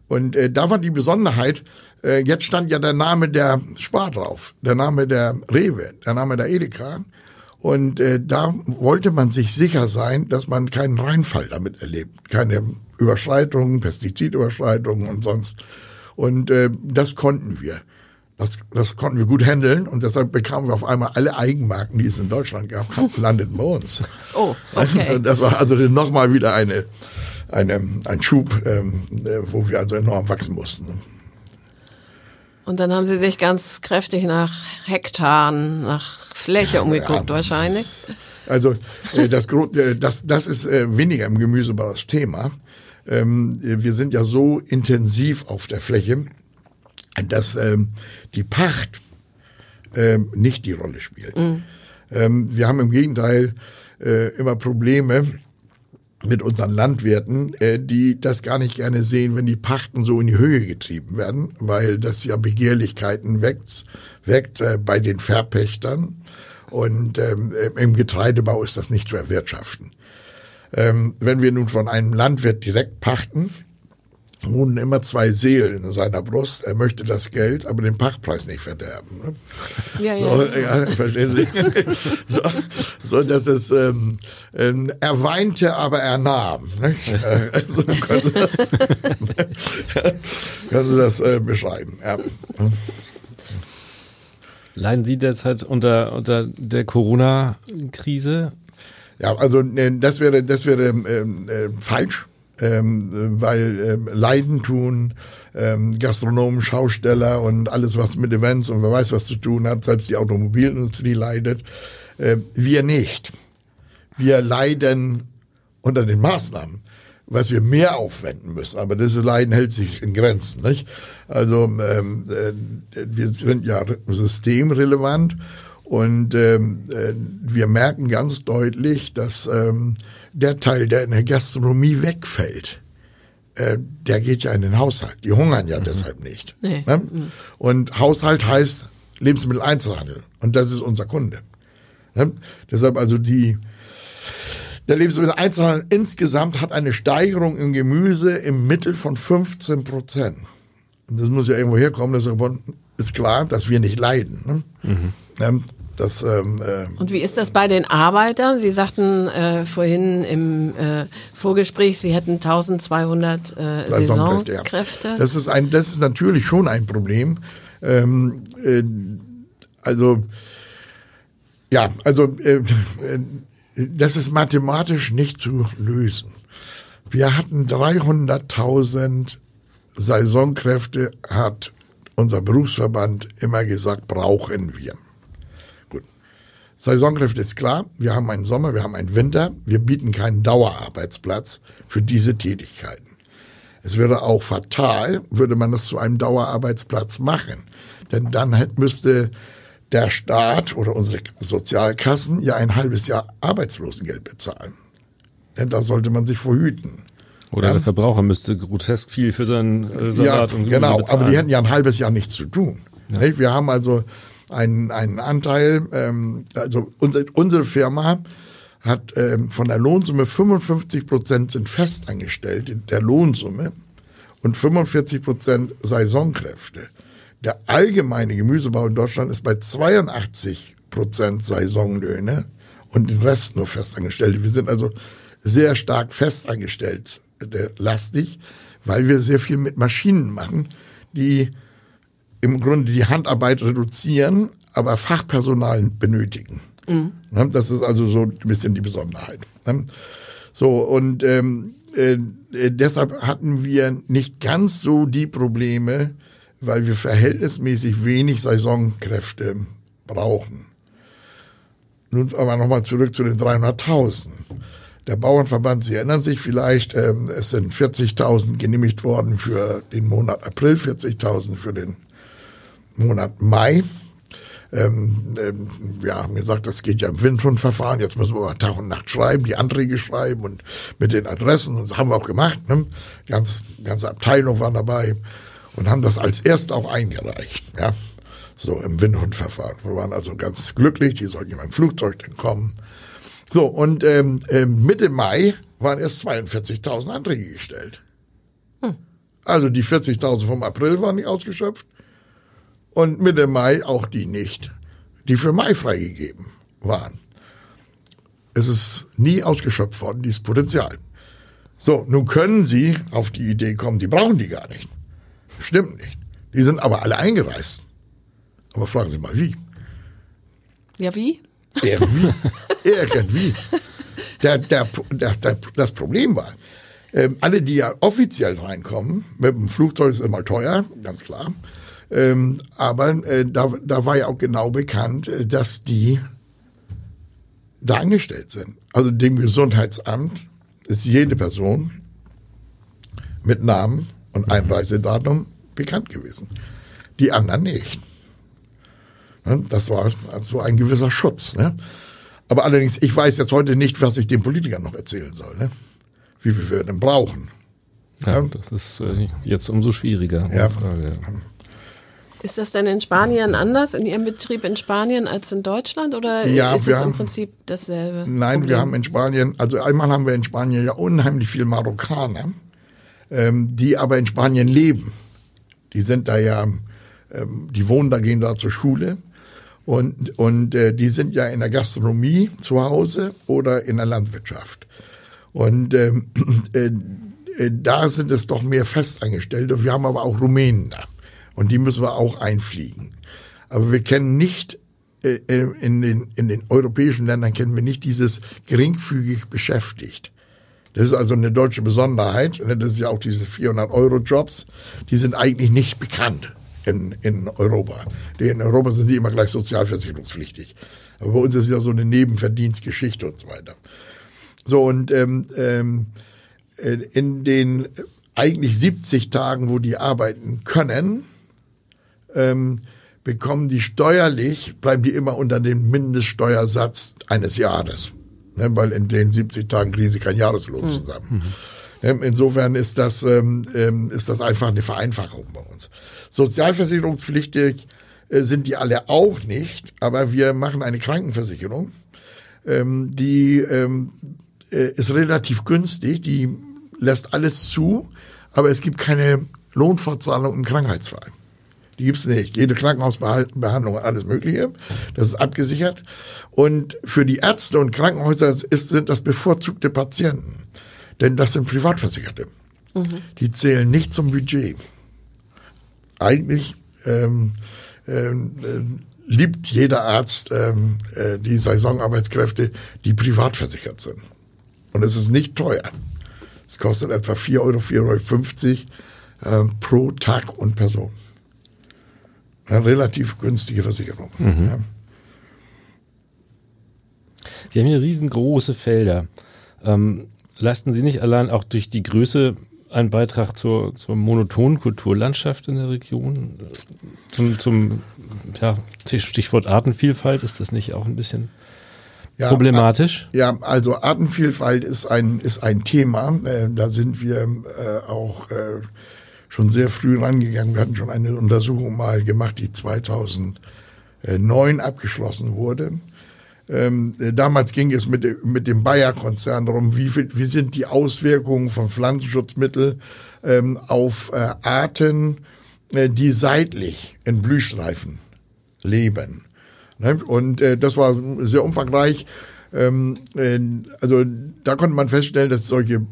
Und äh, da war die Besonderheit, äh, jetzt stand ja der Name der Spar drauf, der Name der Rewe, der Name der Edeka. Und äh, da wollte man sich sicher sein, dass man keinen Reinfall damit erlebt, keine Überschreitungen, Pestizidüberschreitungen und sonst. Und äh, das konnten wir. Das, das konnten wir gut handeln und deshalb bekamen wir auf einmal alle Eigenmarken, die es in Deutschland gab, [laughs] landeten bei uns. Oh, okay. [laughs] Das war also nochmal wieder eine, eine, ein Schub, ähm, äh, wo wir also enorm wachsen mussten. Und dann haben Sie sich ganz kräftig nach Hektaren, nach Fläche umgeguckt Ja, wahrscheinlich. Also äh, das, äh, das, das ist äh, weniger im Gemüsebau das Thema. Ähm, äh, wir sind ja so intensiv auf der Fläche, dass ähm, die Pacht ähm, nicht die Rolle spielt. Ähm, wir haben im Gegenteil immer Probleme mit unseren Landwirten, äh, die das gar nicht gerne sehen, wenn die Pachten so in die Höhe getrieben werden, weil das ja Begehrlichkeiten weckt, weckt äh, bei den Verpächtern. Und ähm, im Getreidebau ist das nicht zu erwirtschaften. Ähm, wenn wir nun von einem Landwirt direkt pachten, wohnen immer zwei Seelen in seiner Brust. Er möchte das Geld, aber den Pachtpreis nicht verderben. Ne? Ja, So, ja. ja, verstehen Sie? [laughs] so, so, dass es, ähm, ähm, er weinte, aber er nahm. Äh, Also [laughs] können Sie das, [laughs] können Sie das äh, beschreiben. Ja. Leiden Sie derzeit unter, unter der Corona-Krise? Ja, also äh, das wäre das wäre ähm, äh, falsch, ähm, weil ähm, Leiden tun, ähm, Gastronomen, Schausteller und alles was mit Events und wer weiß was zu tun hat, selbst die Automobilindustrie leidet. Äh, wir nicht. Wir leiden unter den Maßnahmen, was wir mehr aufwenden müssen. Aber dieses Leiden hält sich in Grenzen. Nicht? Also ähm, äh, wir sind ja systemrelevant und ähm, äh, wir merken ganz deutlich, dass ähm, der Teil, der in der Gastronomie wegfällt, äh, der geht ja in den Haushalt. Die hungern ja deshalb nicht. Nee. Ne? Und Haushalt heißt Lebensmitteleinzelhandel. Und das ist unser Kunde. Ne? Deshalb also die, der Lebensmitteleinzelhandel insgesamt hat eine Steigerung im Gemüse im Mittel von 15 Prozent. Das muss ja irgendwo herkommen. Das ist klar, dass wir nicht leiden. Ne? Ähm, das, ähm, äh, Und wie ist das bei den Arbeitern? Sie sagten äh, vorhin im äh, Vorgespräch, Sie hätten 1200 äh, Saisonkräfte, ja. Saisonkräfte. Das ist ein, das ist natürlich schon ein Problem. Ähm, äh, also ja, also äh, äh, das ist mathematisch nicht zu lösen. Wir hatten 300.000 Saisonkräfte hat unser Berufsverband immer gesagt, brauchen wir. Saisonkräfte ist klar. Wir haben einen Sommer, wir haben einen Winter. Wir bieten keinen Dauerarbeitsplatz für diese Tätigkeiten. Es wäre auch fatal, würde man das zu einem Dauerarbeitsplatz machen. Denn dann müsste der Staat oder unsere Sozialkassen ja ein halbes Jahr Arbeitslosengeld bezahlen. Denn da sollte man sich verhüten. Oder ja. der Verbraucher müsste grotesk viel für seinen äh, Salat ja, und Gemüse Genau, bezahlen. aber die hätten ja ein halbes Jahr nichts zu tun. Ja. Wir haben also einen, einen Anteil, ähm, also unsere, unsere Firma hat ähm, von der Lohnsumme 55 Prozent sind festangestellt in der Lohnsumme und 45 Prozent Saisonkräfte. Der allgemeine Gemüsebau in Deutschland ist bei 82 Prozent Saisonlöhne und den Rest nur Festangestellte. Wir sind also sehr stark festangestellt lastig, weil wir sehr viel mit Maschinen machen, die im Grunde die Handarbeit reduzieren, aber Fachpersonal benötigen. Mhm. Das ist also so ein bisschen die Besonderheit. So, und ähm, äh, deshalb hatten wir nicht ganz so die Probleme, weil wir verhältnismäßig wenig Saisonkräfte brauchen. Nun aber nochmal zurück zu den 300.000. Der Bauernverband, Sie erinnern sich vielleicht, ähm, es sind 40.000 genehmigt worden für den Monat April, 40.000 für den Monat Mai. Ähm, ähm, wir haben gesagt, das geht ja im Windhundverfahren. Jetzt müssen wir mal Tag und Nacht schreiben, die Anträge schreiben und mit den Adressen. Und das haben wir auch gemacht. Ne? Die ganze, die ganze Abteilung war dabei und haben das als erst auch eingereicht. Ja? So im Windhundverfahren. Wir waren also ganz glücklich. Die sollten ja beim Flugzeug dann kommen. So, und ähm, äh, Mitte Mai waren erst 42.000 Anträge gestellt. Hm. Also die 40.000 vom April waren nicht ausgeschöpft und Mitte Mai auch die nicht, die für Mai freigegeben waren. Es ist nie ausgeschöpft worden, dieses Potenzial. So, nun können Sie auf die Idee kommen, die brauchen die gar nicht. Stimmt nicht. Die sind aber alle eingereist. Aber fragen Sie mal, wie? Ja, wie? Irgendwie. Irgendwie. [laughs] Der, der, der, der, das Problem war, ähm, alle, die ja offiziell reinkommen, mit dem Flugzeug ist immer teuer, ganz klar. Ähm, aber äh, da, da war ja auch genau bekannt, äh, dass die da angestellt sind. Also dem Gesundheitsamt ist jede Person mit Namen und Einreisedatum bekannt gewesen. Die anderen nicht. Das war also ein gewisser Schutz. Ne? Aber allerdings, ich weiß jetzt heute nicht, was ich den Politikern noch erzählen soll. Ne? Wie viel wir denn brauchen. Ja, ja. das ist äh, jetzt umso schwieriger. Ja. Frage, ja. Ist das denn in Spanien anders, in Ihrem Betrieb in Spanien als in Deutschland oder ja, ist es im Prinzip dasselbe? Nein, Problem? wir haben in Spanien, also einmal haben wir in Spanien ja unheimlich viel Marokkaner, ähm, die aber in Spanien leben. Die sind da ja, ähm, die wohnen da, gehen da zur Schule und, und äh, die sind ja in der Gastronomie zu Hause oder in der Landwirtschaft. Und ähm, [clears throat] äh, äh, da sind es doch mehr Festangestellte. Wir haben aber auch Rumänen da. Und die müssen wir auch einfliegen. Aber wir kennen nicht, äh, äh, in, den, in den europäischen Ländern kennen wir nicht dieses geringfügig beschäftigt. Das ist also eine deutsche Besonderheit. Das ist ja auch diese 400 Euro Jobs. Die sind eigentlich nicht bekannt in, in Europa. In Europa sind die immer gleich sozialversicherungspflichtig. Aber bei uns ist ja so eine Nebenverdienstgeschichte und so weiter. So, und ähm, ähm, äh, in den eigentlich 70 Tagen, wo die arbeiten können, ähm, bekommen die steuerlich, bleiben die immer unter dem Mindeststeuersatz eines Jahres. Ne, weil in den 70 Tagen kriegen sie keinen Jahreslohn hm. zusammen. Mhm. Ähm, insofern ist das, ähm, ähm, ist das einfach eine Vereinfachung bei uns. Sozialversicherungspflichtig äh, sind die alle auch nicht, aber wir machen eine Krankenversicherung, ähm, die ähm, äh, ist relativ günstig, die lässt alles zu, aber es gibt keine Lohnfortzahlung im Krankheitsfall. Die gibt's nicht. Jede Krankenhausbehandlung, alles Mögliche. Das ist abgesichert. Und für die Ärzte und Krankenhäuser ist, sind das bevorzugte Patienten. Denn das sind Privatversicherte. Mhm. Die zählen nicht zum Budget. Eigentlich ähm, ähm, äh, liebt jeder Arzt ähm, äh, die Saisonarbeitskräfte, die privat versichert sind. Und es ist nicht teuer. Es kostet etwa 4 Euro, 4,50 Euro äh, pro Tag und Person. Eine relativ günstige Versicherung. Mhm. Ja. Sie haben hier riesengroße Felder. Ähm, leisten Sie nicht allein auch durch die Größe einen Beitrag zur, zur monotonen Kulturlandschaft in der Region? Zum, zum ja, Stichwort Artenvielfalt, ist das nicht auch ein bisschen ja, problematisch? Ja, also Artenvielfalt ist ein, ist ein Thema. Äh, da sind wir äh, auch äh, schon sehr früh rangegangen. Wir hatten schon eine Untersuchung mal gemacht, die 2009 abgeschlossen wurde. Ähm, damals ging es mit, mit dem Bayer-Konzern darum, wie, wie sind die Auswirkungen von Pflanzenschutzmitteln ähm, auf äh, Arten, äh, die seitlich in Blühstreifen leben. Ne? Und äh, das war sehr umfangreich. Ähm, äh, also da konnte man feststellen, dass solche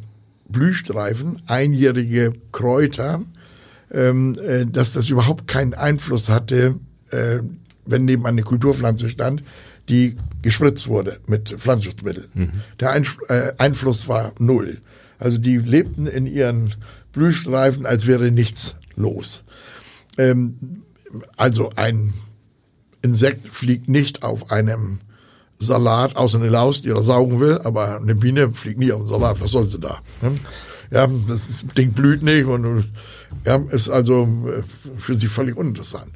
Blühstreifen, einjährige Kräuter, ähm, äh, dass das überhaupt keinen Einfluss hatte, äh, wenn neben eine Kulturpflanze stand, die gespritzt wurde mit Pflanzenschutzmitteln. Mhm. Der äh, Einfluss war null. Also die lebten in ihren Blühstreifen, als wäre nichts los. Ähm, also ein Insekt fliegt nicht auf einem Salat, außer eine Laus, die er saugen will, aber eine Biene fliegt nie auf den Salat. Was soll sie da? Ja, das Ding blüht nicht und ja, ist also äh, für sie völlig uninteressant.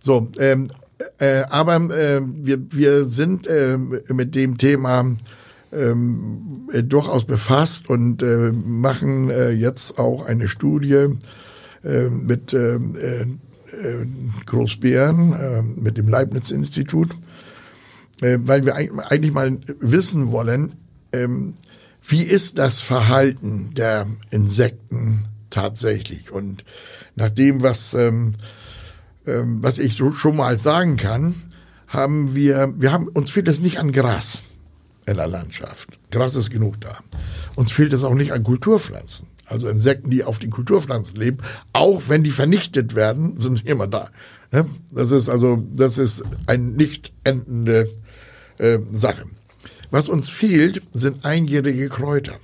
So, ähm, äh, aber äh, wir, wir sind äh, mit dem Thema ähm, äh, durchaus befasst und äh, machen äh, jetzt auch eine Studie äh, mit äh, äh, Großbären, äh, mit dem Leibniz-Institut, äh, weil wir eigentlich mal wissen wollen, äh, wie ist das Verhalten der Insekten tatsächlich? Und nach dem, was ähm, ähm, was ich so schon mal sagen kann, haben wir, wir haben, uns fehlt es nicht an Gras in der Landschaft. Gras ist genug da. Uns fehlt es auch nicht an Kulturpflanzen. Also Insekten, die auf den Kulturpflanzen leben, auch wenn die vernichtet werden, sind immer da. Ne? Das ist also, das ist eine nicht endende äh, Sache. Was uns fehlt, sind einjährige Kräuter.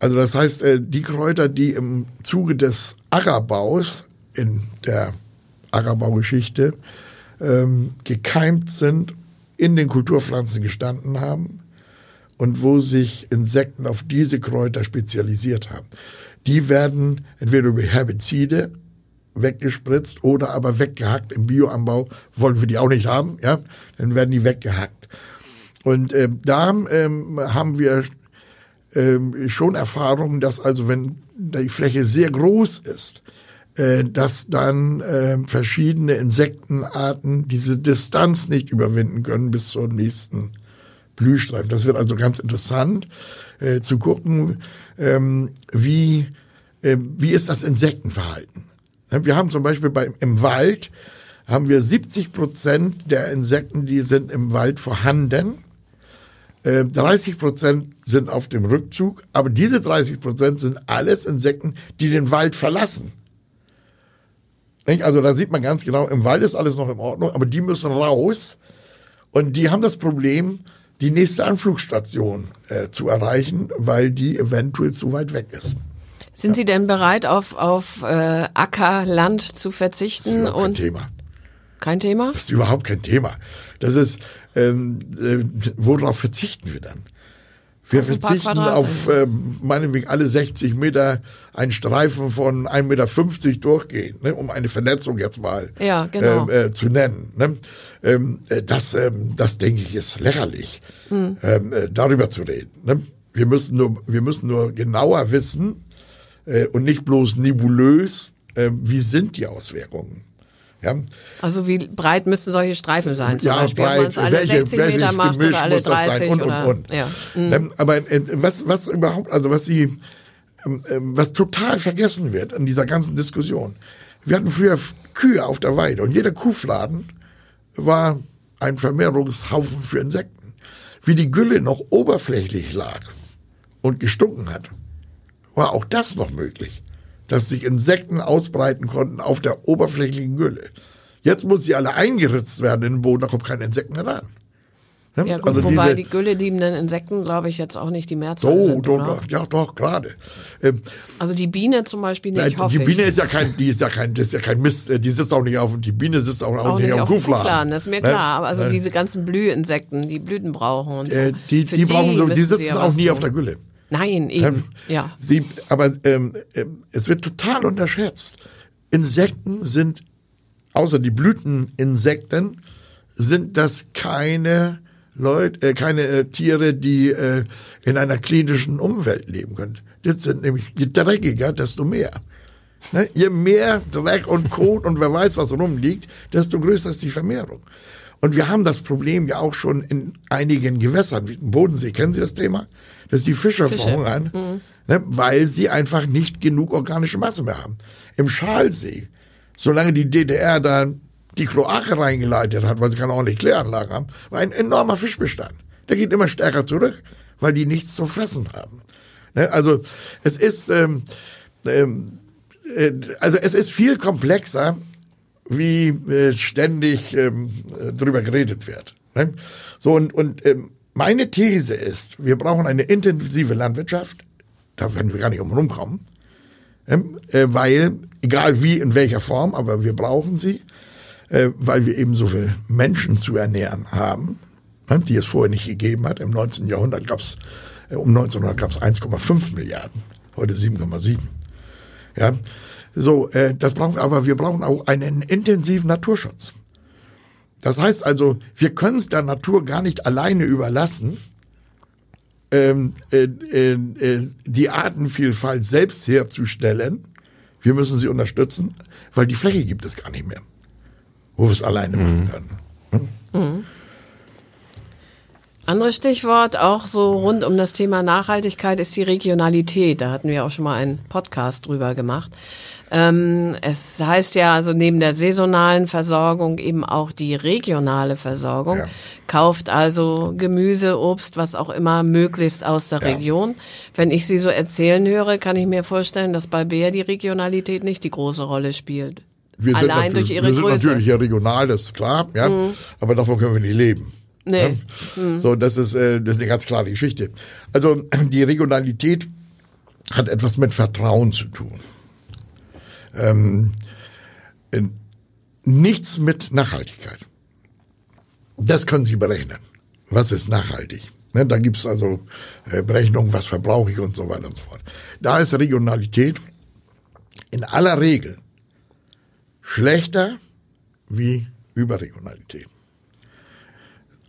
Also das heißt, äh, die Kräuter, die im Zuge des Ackerbaus in der Ackerbaugeschichte ähm, gekeimt sind, in den Kulturpflanzen gestanden haben und wo sich Insekten auf diese Kräuter spezialisiert haben. Die werden entweder über Herbizide weggespritzt oder aber weggehackt. Im Bioanbau wollen wir die auch nicht haben, ja, dann werden die weggehackt. Und äh, da ähm, haben wir ähm, schon Erfahrungen, dass also wenn die Fläche sehr groß ist, äh, dass dann äh, verschiedene Insektenarten diese Distanz nicht überwinden können bis zur nächsten Blühstreifen. Das wird also ganz interessant äh, zu gucken, ähm, wie, äh, wie ist das Insektenverhalten. Wir haben zum Beispiel bei, im Wald haben wir 70 Prozent der Insekten, die sind im Wald vorhanden. 30 äh, Prozent sind auf dem Rückzug, aber diese 30 Prozent sind alles Insekten, die den Wald verlassen. Also da sieht man ganz genau, im Wald ist alles noch in Ordnung, aber die müssen raus und die haben das Problem, die nächste Anflugstation äh, zu erreichen, weil die eventuell zu weit weg ist. Sind. Sie denn bereit, auf, auf äh, Ackerland zu verzichten? Das ist und kein Thema. Kein Thema? Das ist überhaupt kein Thema. Das ist, ähm, äh, worauf verzichten wir dann? Wir verzichten auf äh, meinetwegen alle 60 Meter einen Streifen von 1,50 Meter durchgehen, ne, um eine Vernetzung jetzt mal ja, genau. äh, äh, zu nennen. Ne? Ähm, äh, das, ähm, das denke ich, ist lächerlich, hm. ähm, äh, darüber zu reden. Ne? Wir, müssen nur, wir müssen nur genauer wissen äh, und nicht bloß nebulös, äh, wie sind die Auswirkungen. Ja. Also wie breit müssten solche Streifen sein? Zum ja, Beispiel, breit, alle welche, 60 Meter macht oder alle 30 und, oder, und, und. Ja. Mhm. Aber äh, was, was überhaupt, also was sie, ähm, ähm, was total vergessen wird in dieser ganzen Diskussion. Wir hatten früher Kühe auf der Weide und jeder Kuhfladen war ein Vermehrungshaufen für Insekten. Wie die Gülle noch oberflächlich lag und gestunken hat, war auch das noch möglich dass sich Insekten ausbreiten konnten auf der oberflächlichen Gülle. Jetzt muss sie alle eingeritzt werden in den Boden, da kommt kein Insekten mehr ran. Ne? Ja, gut, also wobei diese, die Gülle liebenden Insekten, glaube ich, jetzt auch nicht die Mehrzahl so, sind, doch, doch, ja, doch, gerade. Ähm, Also die Biene zum Beispiel nicht, Nein, hoffe die Biene ich. ist ja kein, die ist ja kein, das ist ja kein Mist, äh, die sitzt auch nicht auf, die Biene sitzt auch, auch nicht auf dem Kuhfladen, das ist mir klar. Aber also Ne? diese ganzen Blühinsekten, die Blüten brauchen und so. Äh, die, Für die brauchen so, die sitzen ja auch nie tun. auf der Gülle. Nein, eben. ja. Sie, aber ähm, ähm, es wird total unterschätzt. Insekten sind, außer die Blüteninsekten, sind das keine Leute, äh, keine äh, Tiere, die äh, in einer klinischen Umwelt leben können. Das sind nämlich, je dreckiger, desto mehr. Ne? Je mehr Dreck und Kot und wer weiß, was rumliegt, desto größer ist die Vermehrung. Und wir haben das Problem ja auch schon in einigen Gewässern, wie im Bodensee. Kennen Sie das Thema? Dass die Fische, Fische. verhungern, ne? weil sie einfach nicht genug organische Masse mehr haben. Im Schalsee, solange die DDR da die Kloake reingeleitet hat, weil sie keine ordentliche Kläranlage haben, war ein enormer Fischbestand. Der geht immer stärker zurück, weil die nichts zu fressen haben. Ne? Also es ist ähm, ähm, äh, also es ist viel komplexer, wie äh, ständig ähm, äh, drüber geredet wird. Ne? So und, und ähm, meine These ist, wir brauchen eine intensive Landwirtschaft. Da werden wir gar nicht umherum kommen, ne? äh, weil egal wie in welcher Form, aber wir brauchen sie, äh, weil wir eben so viele Menschen zu ernähren haben, ne? die es vorher nicht gegeben hat. Im 19. Jahrhundert gab es äh, um 1900 gab es 1,5 Milliarden, heute 7,7. Ja, so, äh, das brauchen wir, aber wir brauchen auch einen intensiven Naturschutz. Das heißt also, wir können es der Natur gar nicht alleine überlassen, ähm, äh, äh, äh, die Artenvielfalt selbst herzustellen. Wir müssen sie unterstützen, weil die Fläche gibt es gar nicht mehr, wo wir es alleine machen können. Anderes Stichwort, auch so rund um das Thema Nachhaltigkeit, ist die Regionalität. Da hatten wir auch schon mal einen Podcast drüber gemacht. Ähm, es heißt ja also neben der saisonalen Versorgung eben auch die regionale Versorgung. Ja. Kauft also Gemüse, Obst, was auch immer möglichst aus der Ja. Region. Wenn ich Sie so erzählen höre, kann ich mir vorstellen, dass bei Bär die Regionalität nicht die große Rolle spielt. Wir Allein durch ihre wir sind Größe. Mhm. natürlich ja regional, das ist klar, ja, aber davon können wir nicht leben. Nee. Ja? So, das ist, äh, das ist eine ganz klare Geschichte. Also [clears throat] die Regionalität hat etwas mit Vertrauen zu tun. Ähm, äh, nichts mit Nachhaltigkeit. Das können Sie berechnen. Was ist nachhaltig? Ne, da gibt's also äh, Berechnungen, was verbrauche ich und so weiter und so fort. Da ist Regionalität in aller Regel schlechter wie Überregionalität.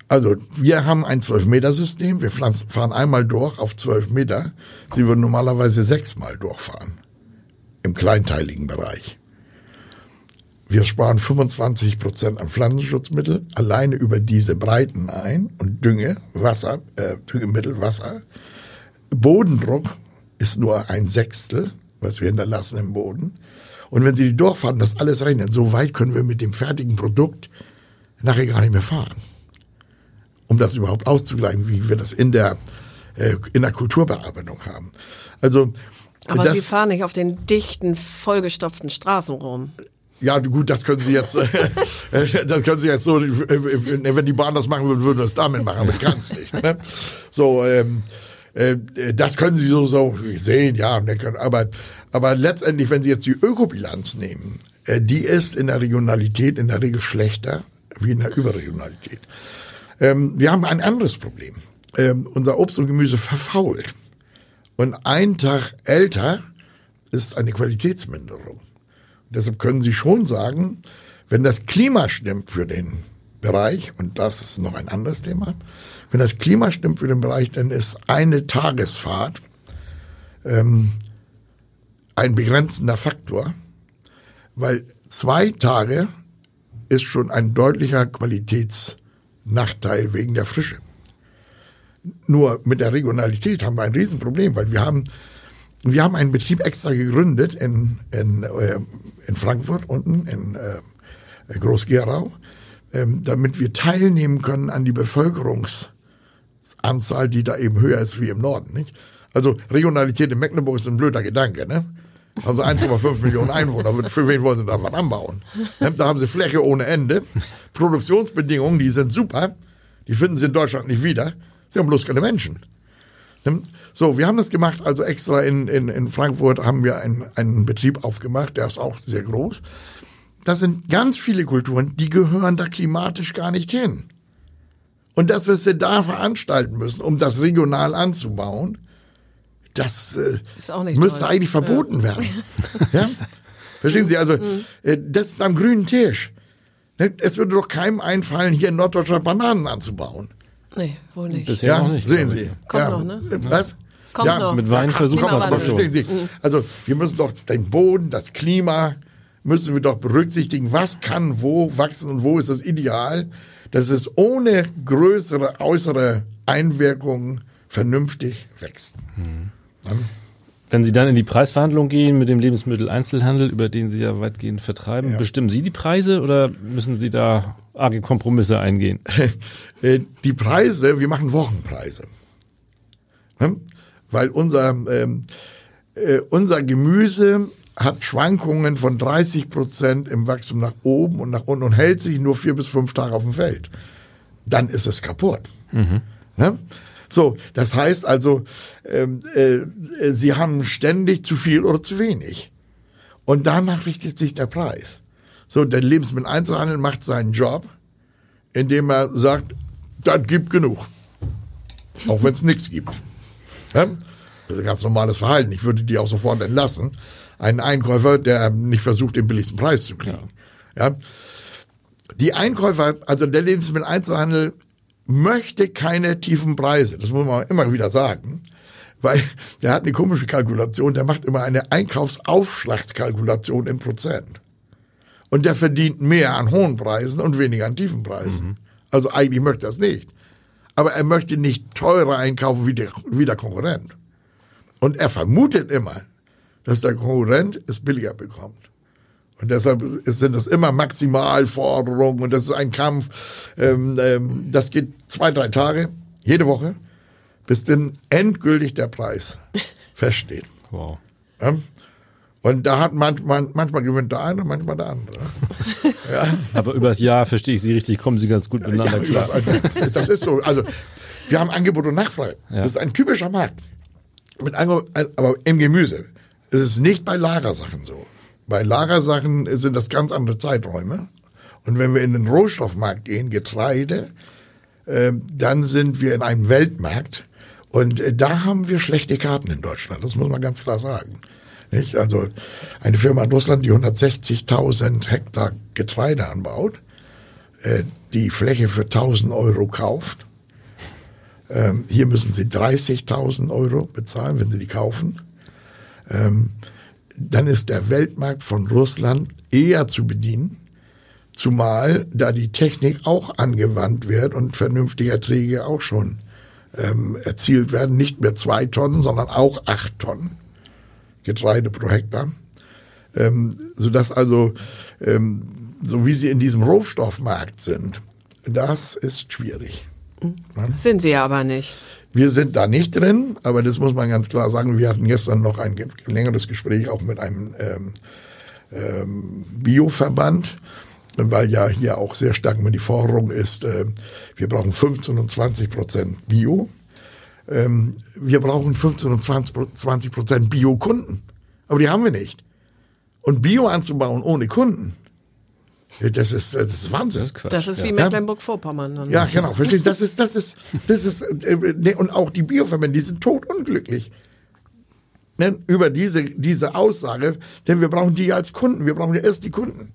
Also wir haben ein 12-Meter-System. Wir fahren einmal durch auf 12 Meter. Sie würden normalerweise sechsmal durchfahren im kleinteiligen Bereich. Wir sparen 25 Prozent an Pflanzenschutzmittel alleine über diese Breiten ein und Dünge, Wasser, äh, Düngemittel, Wasser. Bodendruck ist nur ein Sechstel, was wir hinterlassen im Boden. Und wenn Sie die durchfahren, das alles rechnen, so weit können wir mit dem fertigen Produkt nachher gar nicht mehr fahren. Um das überhaupt auszugleichen, wie wir das in der, äh, in der Kulturbearbeitung haben. Also, Aber das, Sie fahren nicht auf den dichten, vollgestopften Straßen rum. ja, gut, das können Sie jetzt, [laughs] das können Sie jetzt so, wenn die Bahn das machen würde, würden wir es damit machen, aber die kann es nicht. Ne? So, ähm, äh, das können Sie so, so sehen, ja, ne, aber, aber letztendlich, wenn Sie jetzt die Ökobilanz nehmen, äh, die ist in der Regionalität in der Regel schlechter wie in der Überregionalität. Ähm, wir haben ein anderes Problem. Ähm, unser Obst und Gemüse verfault. Und ein Tag älter ist eine Qualitätsminderung. Deshalb können Sie schon sagen, wenn das Klima stimmt für den Bereich, und das ist noch ein anderes Thema, wenn das Klima stimmt für den Bereich, dann ist eine Tagesfahrt ähm, ein begrenzender Faktor, weil zwei Tage ist schon ein deutlicher Qualitätsnachteil wegen der Frische. Nur mit der Regionalität haben wir ein Riesenproblem, weil wir haben, wir haben einen Betrieb extra gegründet in, in, äh, in Frankfurt unten, in äh, Groß-Gerau, ähm, damit wir teilnehmen können an die Bevölkerungsanzahl, die da eben höher ist wie im Norden. Nicht? Also Regionalität in Mecklenburg ist ein blöder Gedanke. Ne? Haben sie 1,5 [laughs] Millionen Einwohner. Für wen wollen sie da was anbauen? Ne? Da haben sie Fläche ohne Ende. Produktionsbedingungen, die sind super. Die finden sie in Deutschland nicht wieder. Sie haben bloß keine Menschen. So, wir haben das gemacht, also extra in, in, in Frankfurt haben wir einen, einen Betrieb aufgemacht, der ist auch sehr groß. Das sind ganz viele Kulturen, die gehören da klimatisch gar nicht hin. Und dass wir sie da veranstalten müssen, um das regional anzubauen, das äh, müsste toll. eigentlich verboten ja. werden. ja? Verstehen Sie? Also, [laughs] mhm. äh, das ist am grünen Tisch. Ne, es würde doch keinem einfallen, hier in Norddeutschland Bananen anzubauen. Nee, wohl nicht. Bisher ja, noch nicht. Sehen Sie. Kommt ja. noch, ne? Was? Kommt ja, noch. Mit Wein versuchen wir es Sie? Also, wir müssen doch den Boden, das Klima, müssen wir doch berücksichtigen, was kann wo wachsen und wo ist das Ideal, dass es ohne größere äußere Einwirkungen vernünftig wächst. Mhm. Wenn Sie dann in die Preisverhandlung gehen mit dem Lebensmitteleinzelhandel, über den Sie ja weitgehend vertreiben, ja. bestimmen Sie die Preise oder müssen Sie da arge Kompromisse eingehen? [laughs] Äh, die Preise, wir machen Wochenpreise. Hm? Weil unser, ähm, äh, unser Gemüse hat Schwankungen von 30 Prozent im Wachstum nach oben und nach unten und hält sich nur vier bis fünf Tage auf dem Feld. Dann ist es kaputt. Mhm. Ja? So, das heißt also, ähm, äh, sie haben ständig zu viel oder zu wenig. Und danach richtet sich der Preis. So, der Lebensmitteleinzelhandel macht seinen Job, indem er sagt, das gibt genug. Auch wenn es nichts gibt. Ja? Das ist ein ganz normales Verhalten. Ich würde die auch sofort entlassen. Einen Einkäufer, der nicht versucht, den billigsten Preis zu kriegen. Ja. ja? Die Einkäufer, also der Lebensmitteleinzelhandel möchte keine tiefen Preise. Das muss man immer wieder sagen. Weil der hat eine komische Kalkulation, der macht immer eine Einkaufsaufschlagskalkulation in Prozent. Und der verdient mehr an hohen Preisen und weniger an tiefen Preisen. Mhm. Also eigentlich möchte er es nicht. Aber er möchte nicht teurer einkaufen wie der, wie der Konkurrent. Und er vermutet immer, dass der Konkurrent es billiger bekommt. Und deshalb sind das immer Maximalforderungen und das ist ein Kampf. Ähm, ähm, das geht zwei, drei Tage, jede Woche, bis dann endgültig der Preis [laughs] feststeht. Wow. Ja? Und da hat manchmal, manchmal gewinnt der eine, manchmal der andere. [laughs] ja. Aber über das Jahr verstehe ich Sie richtig, kommen Sie ganz gut miteinander ja, klar. Das, das, ist so. Also wir haben Angebot und Nachfrage. Ja. Das ist ein typischer Markt. Mit Angebot, aber im Gemüse. Es ist nicht bei Lagersachen so. Bei Lagersachen sind das ganz andere Zeiträume. Und wenn wir in den Rohstoffmarkt gehen, Getreide, äh, dann sind wir in einem Weltmarkt. Und äh, da haben wir schlechte Karten in Deutschland. Das muss man ganz klar sagen. Nicht? Also eine Firma in Russland, die 160.000 Hektar Getreide anbaut, äh, die Fläche für 1000 Euro kauft. Ähm, hier müssen sie 30.000 Euro bezahlen, wenn sie die kaufen. Ähm, dann ist der Weltmarkt von Russland eher zu bedienen, zumal da die Technik auch angewandt wird und vernünftige Erträge auch schon ähm, erzielt werden. Nicht mehr zwei Tonnen, sondern auch acht Tonnen Getreide pro Hektar. Ähm, sodass also, ähm, so wie sie in diesem Rohstoffmarkt sind, das ist schwierig. Sind sie aber nicht. Wir sind da nicht drin, aber das muss man ganz klar sagen. Wir hatten gestern noch ein längeres Gespräch auch mit einem ähm, ähm, Bioverband, weil ja hier auch sehr stark immer die Forderung ist, äh, wir brauchen 15 und 20 Prozent Bio. Ähm, wir brauchen 15 und 20 Prozent Bio-Kunden. Aber die haben wir nicht. Und Bio anzubauen ohne Kunden, das ist, das ist Wahnsinn. Das ist, Quatsch, das ist wie ja. Mecklenburg-Vorpommern. Ja, genau. Versteht? Das ist, das ist, das ist, äh, nee, und auch die Bioverbände, die sind totunglücklich. Ne, über diese, diese Aussage, denn wir brauchen die als Kunden. Wir brauchen ja erst die Kunden.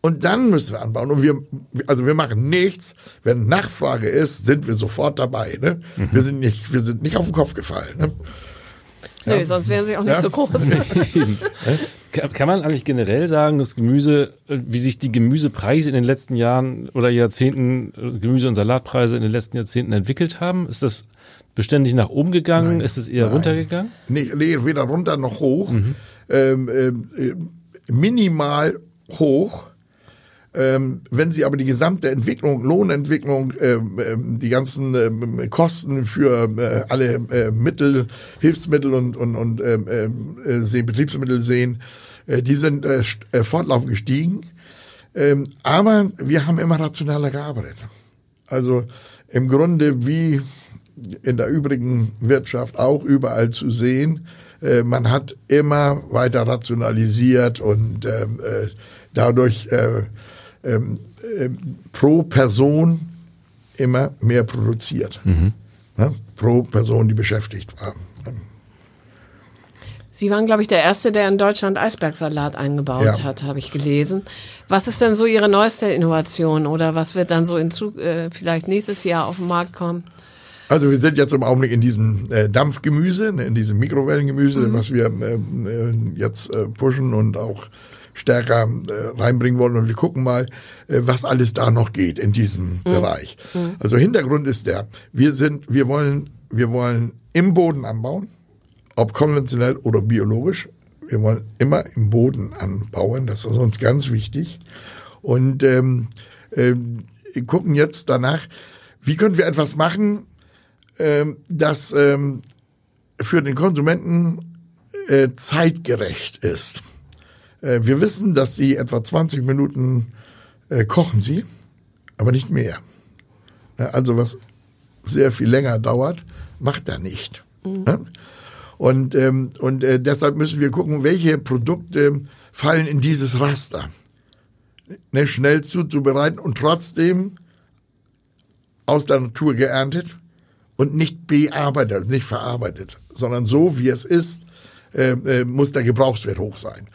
Und dann müssen wir anbauen. Und wir, also wir machen nichts. Wenn Nachfrage ist, sind wir sofort dabei. Ne? Mhm. Wir sind nicht, wir sind nicht auf den Kopf gefallen. Ne? Nee, sonst wären sie auch nicht ja. so groß. [laughs] Kann man eigentlich generell sagen, dass Gemüse, wie sich die Gemüsepreise in den letzten Jahren oder Jahrzehnten, Gemüse- und Salatpreise in den letzten Jahrzehnten entwickelt haben? Ist das beständig nach oben gegangen? Nein, ist es eher nein. runtergegangen? Nee, nee, weder runter noch hoch. Mhm. Ähm, äh, minimal hoch. Ähm, wenn Sie aber die gesamte Entwicklung, Lohnentwicklung, ähm, ähm, die ganzen ähm, Kosten für äh, alle äh, Mittel, Hilfsmittel und, und, und ähm, äh, sehen, Betriebsmittel sehen, äh, die sind äh, äh, fortlaufend gestiegen. Ähm, aber wir haben immer rationaler gearbeitet. Also im Grunde wie in der übrigen Wirtschaft auch überall zu sehen. Äh, man hat immer weiter rationalisiert und ähm, äh, dadurch äh, ähm, äh, pro Person immer mehr produziert. Mhm. Ne? Pro Person, die beschäftigt war. Sie waren, glaube ich, der Erste, der in Deutschland Eisbergsalat eingebaut ja. hat, habe ich gelesen. Was ist denn so Ihre neueste Innovation oder was wird dann so in Zug, äh, vielleicht nächstes Jahr auf den Markt kommen? Also wir sind jetzt im Augenblick in diesem äh, Dampfgemüse, ne, in diesem Mikrowellengemüse, mhm. was wir äh, äh, jetzt äh, pushen und auch stärker äh, reinbringen wollen. Und wir gucken mal, äh, was alles da noch geht in diesem mhm. Bereich. Mhm. Also Hintergrund ist der, wir sind, wir wollen, wir wollen im Boden anbauen ob konventionell oder biologisch. Wir wollen immer im Boden anbauen, das ist uns ganz wichtig. Und ähm, äh, gucken jetzt danach, wie können wir etwas machen, ähm, das ähm, für den Konsumenten äh, zeitgerecht ist. Äh, wir wissen, dass sie etwa 20 Minuten äh, kochen sie, aber nicht mehr. Also was sehr viel länger dauert, macht er nicht. Mhm. Und, ähm, und äh, deshalb müssen wir gucken, welche Produkte fallen in dieses Raster. Ne, schnell zuzubereiten und trotzdem aus der Natur geerntet und nicht bearbeitet, nicht verarbeitet, sondern so wie es ist, äh, äh, muss der Gebrauchswert hoch sein.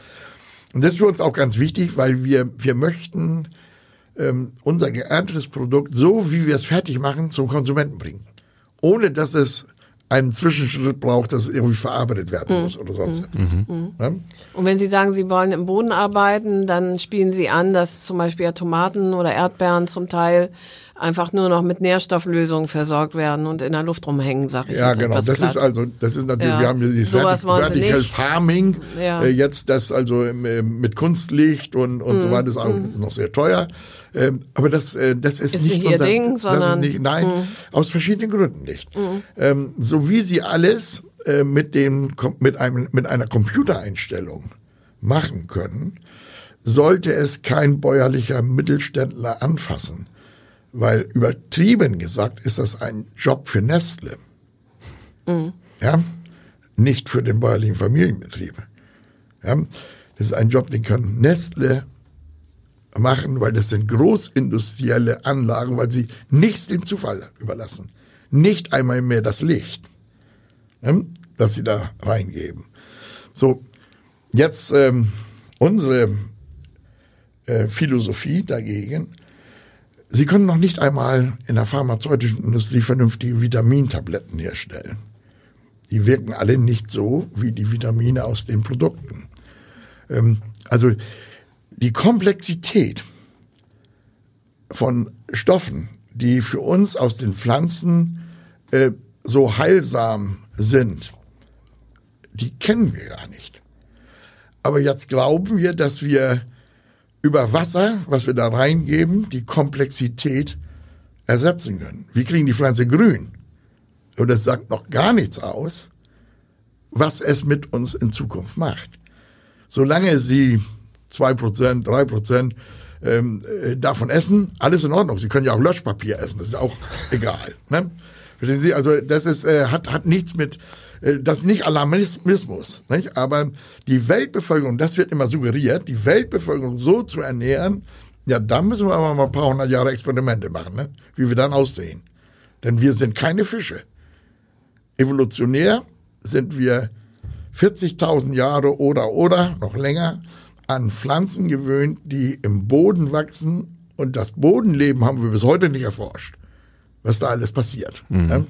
Und das ist für uns auch ganz wichtig, weil wir, wir möchten ähm, unser geerntetes Produkt so, wie wir es fertig machen, zum Konsumenten bringen. Ohne dass es einen Zwischenschritt braucht, dass irgendwie verarbeitet werden mhm. muss oder sonst mhm. etwas. Mhm. Ja? Und wenn Sie sagen, Sie wollen im Boden arbeiten, dann spielen Sie an, dass zum Beispiel ja Tomaten oder Erdbeeren zum Teil einfach nur noch mit Nährstofflösungen versorgt werden und in der Luft rumhängen, sag ich. Ja, genau. Das platt. ist also, das ist natürlich, ja. wir haben hier dieses Vertical Farming, ja. äh, jetzt das also äh, mit Kunstlicht und, und mm, so weiter, ist auch mm. noch sehr teuer. Ähm, aber das, äh, das ist, ist nicht unser Ding, sondern das ist nicht, nein, mm. aus verschiedenen Gründen nicht. Mm. Ähm, so wie sie alles äh, mit dem, mit einem, mit einer Computereinstellung machen können, sollte es kein bäuerlicher Mittelständler anfassen. Weil übertrieben gesagt ist das ein Job für Nestle. Mhm. Ja, nicht für den bäuerlichen Familienbetrieb. Ja, das ist ein Job, den kann Nestle machen, weil das sind großindustrielle Anlagen, weil sie nichts dem Zufall überlassen. Nicht einmal mehr das Licht, ja, das sie da reingeben. So, jetzt ähm, unsere äh, Philosophie dagegen. Sie können noch nicht einmal in der pharmazeutischen Industrie vernünftige Vitamintabletten herstellen. Die wirken alle nicht so wie die Vitamine aus den Produkten. Ähm, also die Komplexität von Stoffen, die für uns aus den Pflanzen äh, so heilsam sind, die kennen wir gar nicht. Aber jetzt glauben wir, dass wir über Wasser, was wir da reingeben, die Komplexität ersetzen können. Wie kriegen die Pflanze grün? Und das sagt noch gar nichts aus, was es mit uns in Zukunft macht. Solange sie zwei Prozent, drei Prozent ähm, äh, davon essen, alles in Ordnung. Sie können ja auch Löschpapier essen, das ist auch [laughs] egal. Ne? Verstehen Sie? Also das ist, äh, hat, hat nichts mit, das ist nicht Alarmismus, nicht? aber die Weltbevölkerung, das wird immer suggeriert, die Weltbevölkerung so zu ernähren, ja, da müssen wir aber mal ein paar hundert Jahre Experimente machen, ne? wie wir dann aussehen. Denn wir sind keine Fische. Evolutionär sind wir 40.000 Jahre oder oder noch länger an Pflanzen gewöhnt, die im Boden wachsen und das Bodenleben haben wir bis heute nicht erforscht, was da alles passiert. Mhm.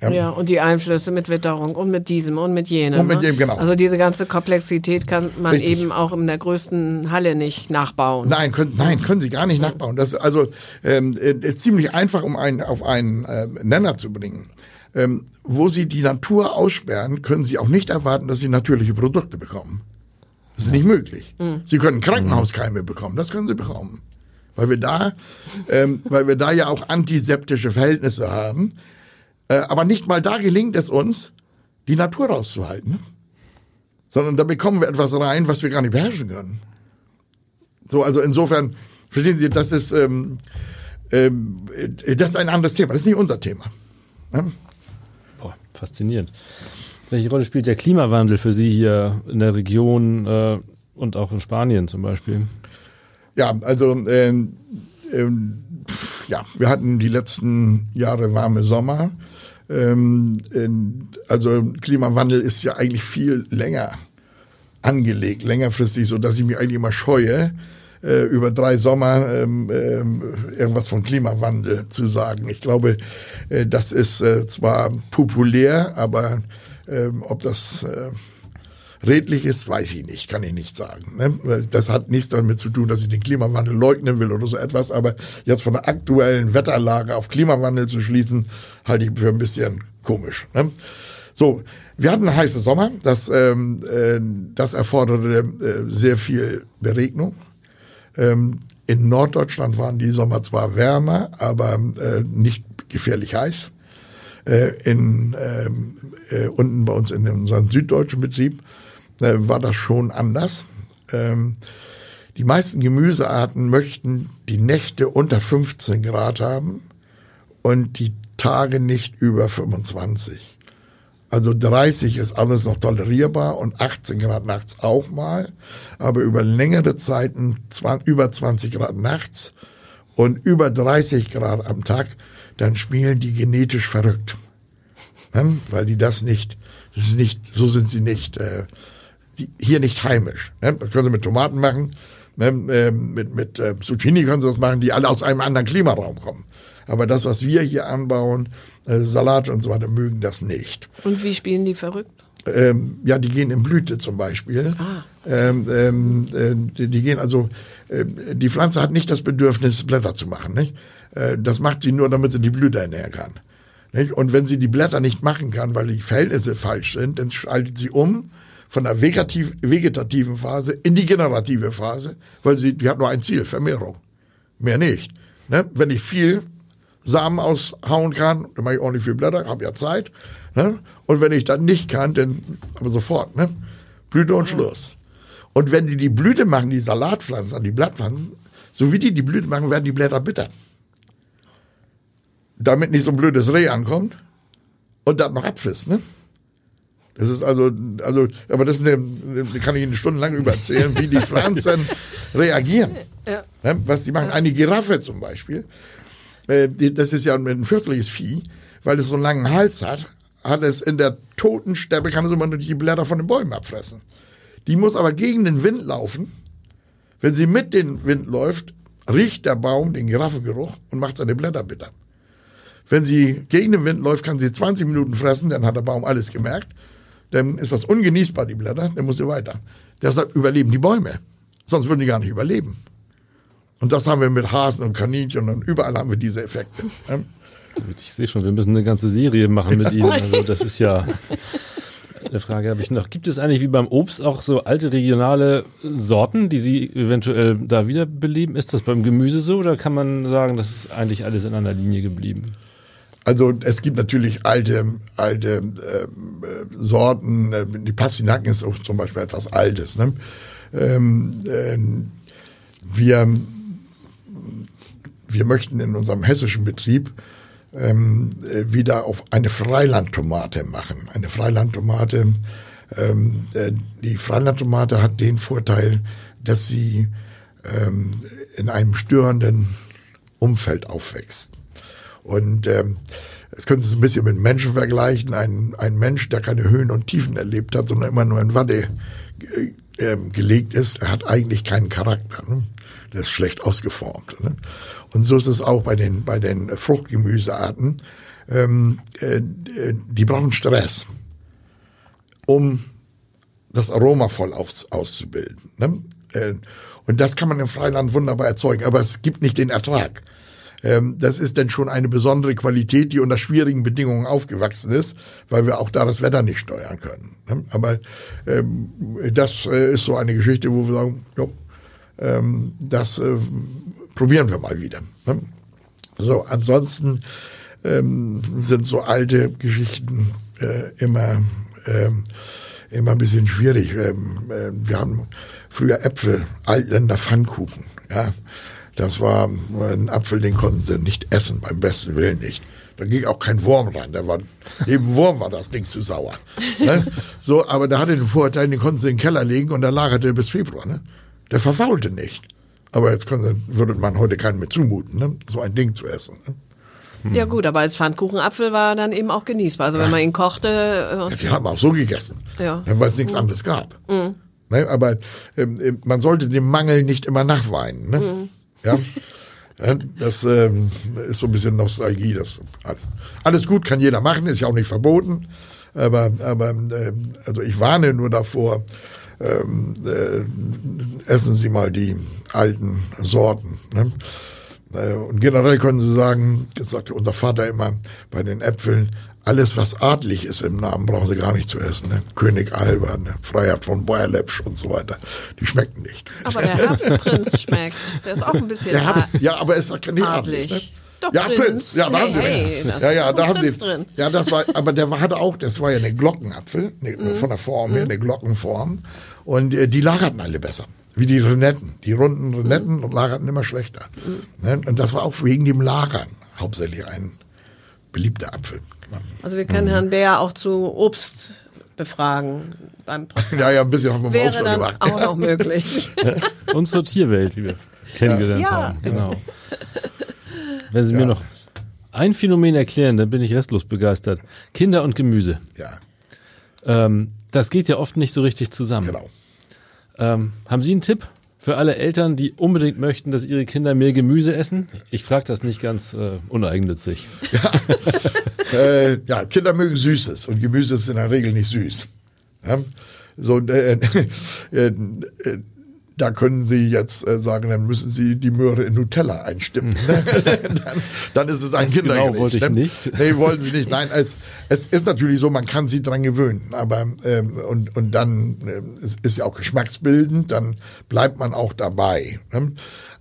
Ja? Ja. ja. und die Einflüsse mit Witterung und mit diesem und mit jenem. Und mit ne? dem, genau. Also diese ganze Komplexität kann man Richtig. eben auch in der größten Halle nicht nachbauen. Nein, können, nein, können sie gar nicht ja. nachbauen. Das also ähm, ist ziemlich einfach, um einen auf einen äh, Nenner zu bringen. Ähm, wo sie die Natur aussperren, können sie auch nicht erwarten, dass sie natürliche Produkte bekommen. Das ist nicht möglich. Mhm. Sie können Krankenhauskeime bekommen, das können sie bekommen. Weil wir da, ähm, weil wir da ja auch antiseptische Verhältnisse haben. Äh, aber nicht mal da gelingt es uns, die Natur rauszuhalten. Ne? Sondern da bekommen wir etwas rein, was wir gar nicht beherrschen können. So, also insofern, verstehen Sie, das ist, ähm, ähm, äh, das ist ein anderes Thema, das ist nicht unser Thema. Ne? Boah, faszinierend. Welche Rolle spielt der Klimawandel für Sie hier in der Region äh, und auch in Spanien zum Beispiel? Ja, also ähm, ähm, ja, wir hatten die letzten Jahre warme Sommer. Ähm, also Klimawandel ist ja eigentlich viel länger angelegt, längerfristig, so dass ich mich eigentlich immer scheue, äh, über drei Sommer ähm, ähm, irgendwas von Klimawandel zu sagen. Ich glaube, äh, das ist äh, zwar populär, aber ähm, ob das äh, redlich ist, weiß ich nicht, kann ich nicht sagen. Ne? Das hat nichts damit zu tun, dass ich den Klimawandel leugnen will oder so etwas, aber jetzt von der aktuellen Wetterlage auf Klimawandel zu schließen, halte ich für ein bisschen komisch. Ne? So, wir hatten einen heißen Sommer, das, ähm, äh, das erforderte äh, sehr viel Beregnung. Ähm, in Norddeutschland waren die Sommer zwar wärmer, aber äh, nicht gefährlich heiß. Äh, in, ähm, äh, unten bei uns in unserem süddeutschen Betrieb äh, war das schon anders. Ähm, die meisten Gemüsearten möchten die Nächte unter 15 Grad haben und die Tage nicht über 25. Also 30 ist alles noch tolerierbar und 18 Grad nachts auch mal, aber über längere Zeiten über 20 Grad nachts und über 30 Grad am Tag, dann spielen die genetisch verrückt. Ne? Weil die das nicht, das ist nicht, so sind sie nicht, äh, hier nicht heimisch. Ne? Das können sie mit Tomaten machen, ne? äh, mit, mit äh, Zucchini können sie das machen, die alle aus einem anderen Klimaraum kommen. Aber das, was wir hier anbauen, äh, Salat und so weiter, mögen das nicht. Und wie spielen die verrückt? Ähm, ja, die gehen in Blüte zum Beispiel. Ah. Ähm, ähm, äh, die, die, gehen also, äh, die Pflanze hat nicht das Bedürfnis, Blätter zu machen. Nicht? Äh, das macht sie nur, damit sie die Blüte ernähren kann. Nicht? Und wenn sie die Blätter nicht machen kann, weil die Verhältnisse falsch sind, dann schaltet sie um von der vegetativ, vegetativen Phase in die generative Phase, weil sie, die hat nur ein Ziel, Vermehrung. Mehr nicht. Ne? Wenn ich viel Samen aushauen kann, dann mache ich ordentlich viel Blätter, habe ja Zeit. Ne? Und wenn ich dann nicht kann, dann aber sofort, ne? Blüte und Schluss. Und wenn die die Blüte machen, die Salatpflanzen, die Blattpflanzen, so wie die die Blüte machen, werden die Blätter bitter. Damit nicht so ein blödes Reh ankommt und das noch abfrisst, ne? Das ist also, also, aber das ist eine, kann ich Ihnen stundenlang übererzählen, wie die [laughs] Pflanzen reagieren. Ja. Ne? Was die machen. Eine Giraffe zum Beispiel, äh, das ist ja ein fürchterliches Vieh, weil es so einen langen Hals hat, hat es in der toten Steppe, kann es immer nur die Blätter von den Bäumen abfressen. Die muss aber gegen den Wind laufen. Wenn sie mit dem Wind läuft, riecht der Baum den Giraffengeruch und macht seine Blätter bitter. Wenn sie gegen den Wind läuft, kann sie 20 Minuten fressen, dann hat der Baum alles gemerkt. Dann ist das ungenießbar, die Blätter, dann muss sie weiter. Deshalb überleben die Bäume. Sonst würden die gar nicht überleben. Und das haben wir mit Hasen und Kaninchen und überall haben wir diese Effekte. Ich sehe schon, wir müssen eine ganze Serie machen mit [laughs] Ihnen. Also das ist ja eine Frage habe ich noch. Gibt es eigentlich wie beim Obst auch so alte regionale Sorten, die Sie eventuell da wiederbeleben? Ist das beim Gemüse so oder kann man sagen, das ist eigentlich alles in einer Linie geblieben? Also es gibt natürlich alte, alte äh, Sorten. Die Pastinaken ist auch zum Beispiel etwas Altes. Ne? Ähm, äh, wir wir möchten in unserem hessischen Betrieb ähm, äh, wieder auf eine Freilandtomate machen. Eine Freilandtomate, ähm, äh, die Freilandtomate hat den Vorteil, dass sie ähm, in einem störenden Umfeld aufwächst. Und ähm, das können Sie es ein bisschen mit Menschen vergleichen. Ein, ein Mensch, der keine Höhen und Tiefen erlebt hat, sondern immer nur in Watte äh, gelegt ist, hat eigentlich keinen Charakter. Ne? Der ist schlecht ausgeformt. Ne? Und so ist es auch bei den, bei den Fruchtgemüsearten. Ähm, äh, die brauchen Stress, um das Aroma voll aus, auszubilden. Ne? Äh, und das kann man im Freiland wunderbar erzeugen, aber es gibt nicht den Ertrag. Ähm, das ist denn schon eine besondere Qualität, die unter schwierigen Bedingungen aufgewachsen ist, weil wir auch da das Wetter nicht steuern können. Ne? Aber ähm, das äh, ist so eine Geschichte, wo wir sagen, jo, ähm, das äh, probieren wir mal wieder. Ne? So, ansonsten sind so alte Geschichten äh, immer, immer ein bisschen schwierig. Wir haben früher Äpfel, Altländer Pfannkuchen. Ja, Das war ein Apfel, den konnten sie nicht essen, beim besten Willen nicht. Da ging auch kein Wurm rein. Der war, [laughs] neben Wurm war das Ding zu sauer. Ne? So, aber der hatte den Vorteil, den konnten sie in den Keller legen und der lagerte bis Februar. Ne? Der verfaulte nicht. Aber jetzt konnte, würde man heute keinen mehr zumuten, ne? so ein Ding zu essen. Ne? Ja gut, aber als Pfannkuchenapfel war er dann eben auch genießbar. Also wenn man ihn kochte. Äh, Ja, wir haben auch so gegessen, Ja. weil es nichts anderes gab. Ne, aber ähm, man sollte dem Mangel nicht immer nachweinen. Ne? Ja? Ja, das ähm, ist so ein bisschen Nostalgie. Das, alles, alles gut, kann jeder machen, ist ja auch nicht verboten. Aber, aber ähm, also ich warne nur davor, ähm, äh, essen Sie mal die alten Sorten. Ne? Äh, Und generell können Sie sagen, das sagte unser Vater immer bei den Äpfeln, alles was adlig ist im Namen, brauchen Sie gar nicht zu essen. Ne? König Alba, ne? Freiheit von Beuerlepsch und so weiter. Die schmecken nicht. aber der [laughs] Herbstprinz schmeckt. Der ist auch ein bisschen Der Herbst, ja, aber ist nicht adlig. adlig. Ne? Doch, ja, Prinz. Prinz. Ja, da Hey, haben Sie hey, ja, ja, da haben Prinz Sie. drin. Ja, das war, aber der hatte auch, das war ja eine Glockenapfel, eine, Mhm. von der Form her, eine Glockenform. Und äh, die lagerten alle besser. Wie die Renetten. Die runden Renetten Mhm. lagerten immer schlechter. Ne? Und das war auch wegen dem Lagern hauptsächlich ein beliebter Apfel. Also wir können Herrn Bär auch zu Obst befragen beim Podcast. [laughs] Ja, ja, ein bisschen haben wir Wäre schon dann gemacht. auch noch möglich. [laughs] Und zur Tierwelt, wie wir kennengelernt Ja. haben. Genau. [laughs] Wenn Sie mir noch ein Phänomen erklären, dann bin ich restlos begeistert. Kinder und Gemüse. Ja, Ähm, das geht ja oft nicht so richtig zusammen. genau. Ähm, haben Sie einen Tipp für alle Eltern, die unbedingt möchten, dass ihre Kinder mehr Gemüse essen? Ich frage das nicht ganz äh, uneigennützig. [laughs] äh, ja, Kinder mögen Süßes und Gemüse ist in der Regel nicht süß. Ja? So, äh, äh, äh, da können Sie jetzt äh, sagen, dann müssen Sie die Möhre in Nutella einstimmen. [laughs] dann, dann ist es ein Das Kindergericht. genau wollte ich ne? nicht. Nee, wollen Sie nicht. Nein, es, es ist natürlich so, man kann sie dran gewöhnen. Aber ähm, und, und dann ähm, es ist ja auch geschmacksbildend, dann bleibt man auch dabei. Ne?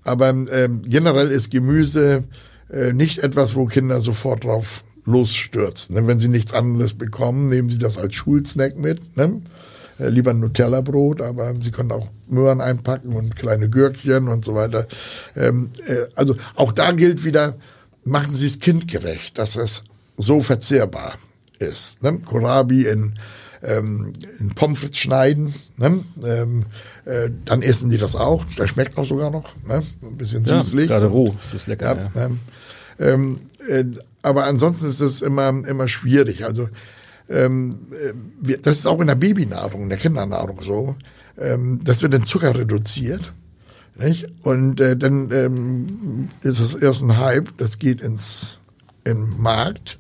Aber ähm, generell ist Gemüse äh, nicht etwas, wo Kinder sofort drauf losstürzen. Ne? Wenn sie nichts anderes bekommen, nehmen sie das als Schulsnack mit. Ne? Äh, lieber Nutella-Brot, aber sie können auch Möhren einpacken und kleine Gürkchen und so weiter. Ähm, äh, also auch da gilt wieder, machen Sie es kindgerecht, dass es so verzehrbar ist. Ne? Kohlrabi in, ähm, in Pommes frites schneiden, ne? ähm, äh, dann essen die das auch. Das schmeckt auch sogar noch, ne? ein bisschen Ja, süßlich. gerade roh ist das lecker. Ja, Ja. ähm, ähm, äh, aber ansonsten ist es immer, immer schwierig. Also ähm, äh, wir, das ist auch in der Babynahrung, in der Kindernahrung so. Ähm, das wird den Zucker reduziert. Nicht? Und äh, dann ähm, ist es erst ein Hype, das geht ins im Markt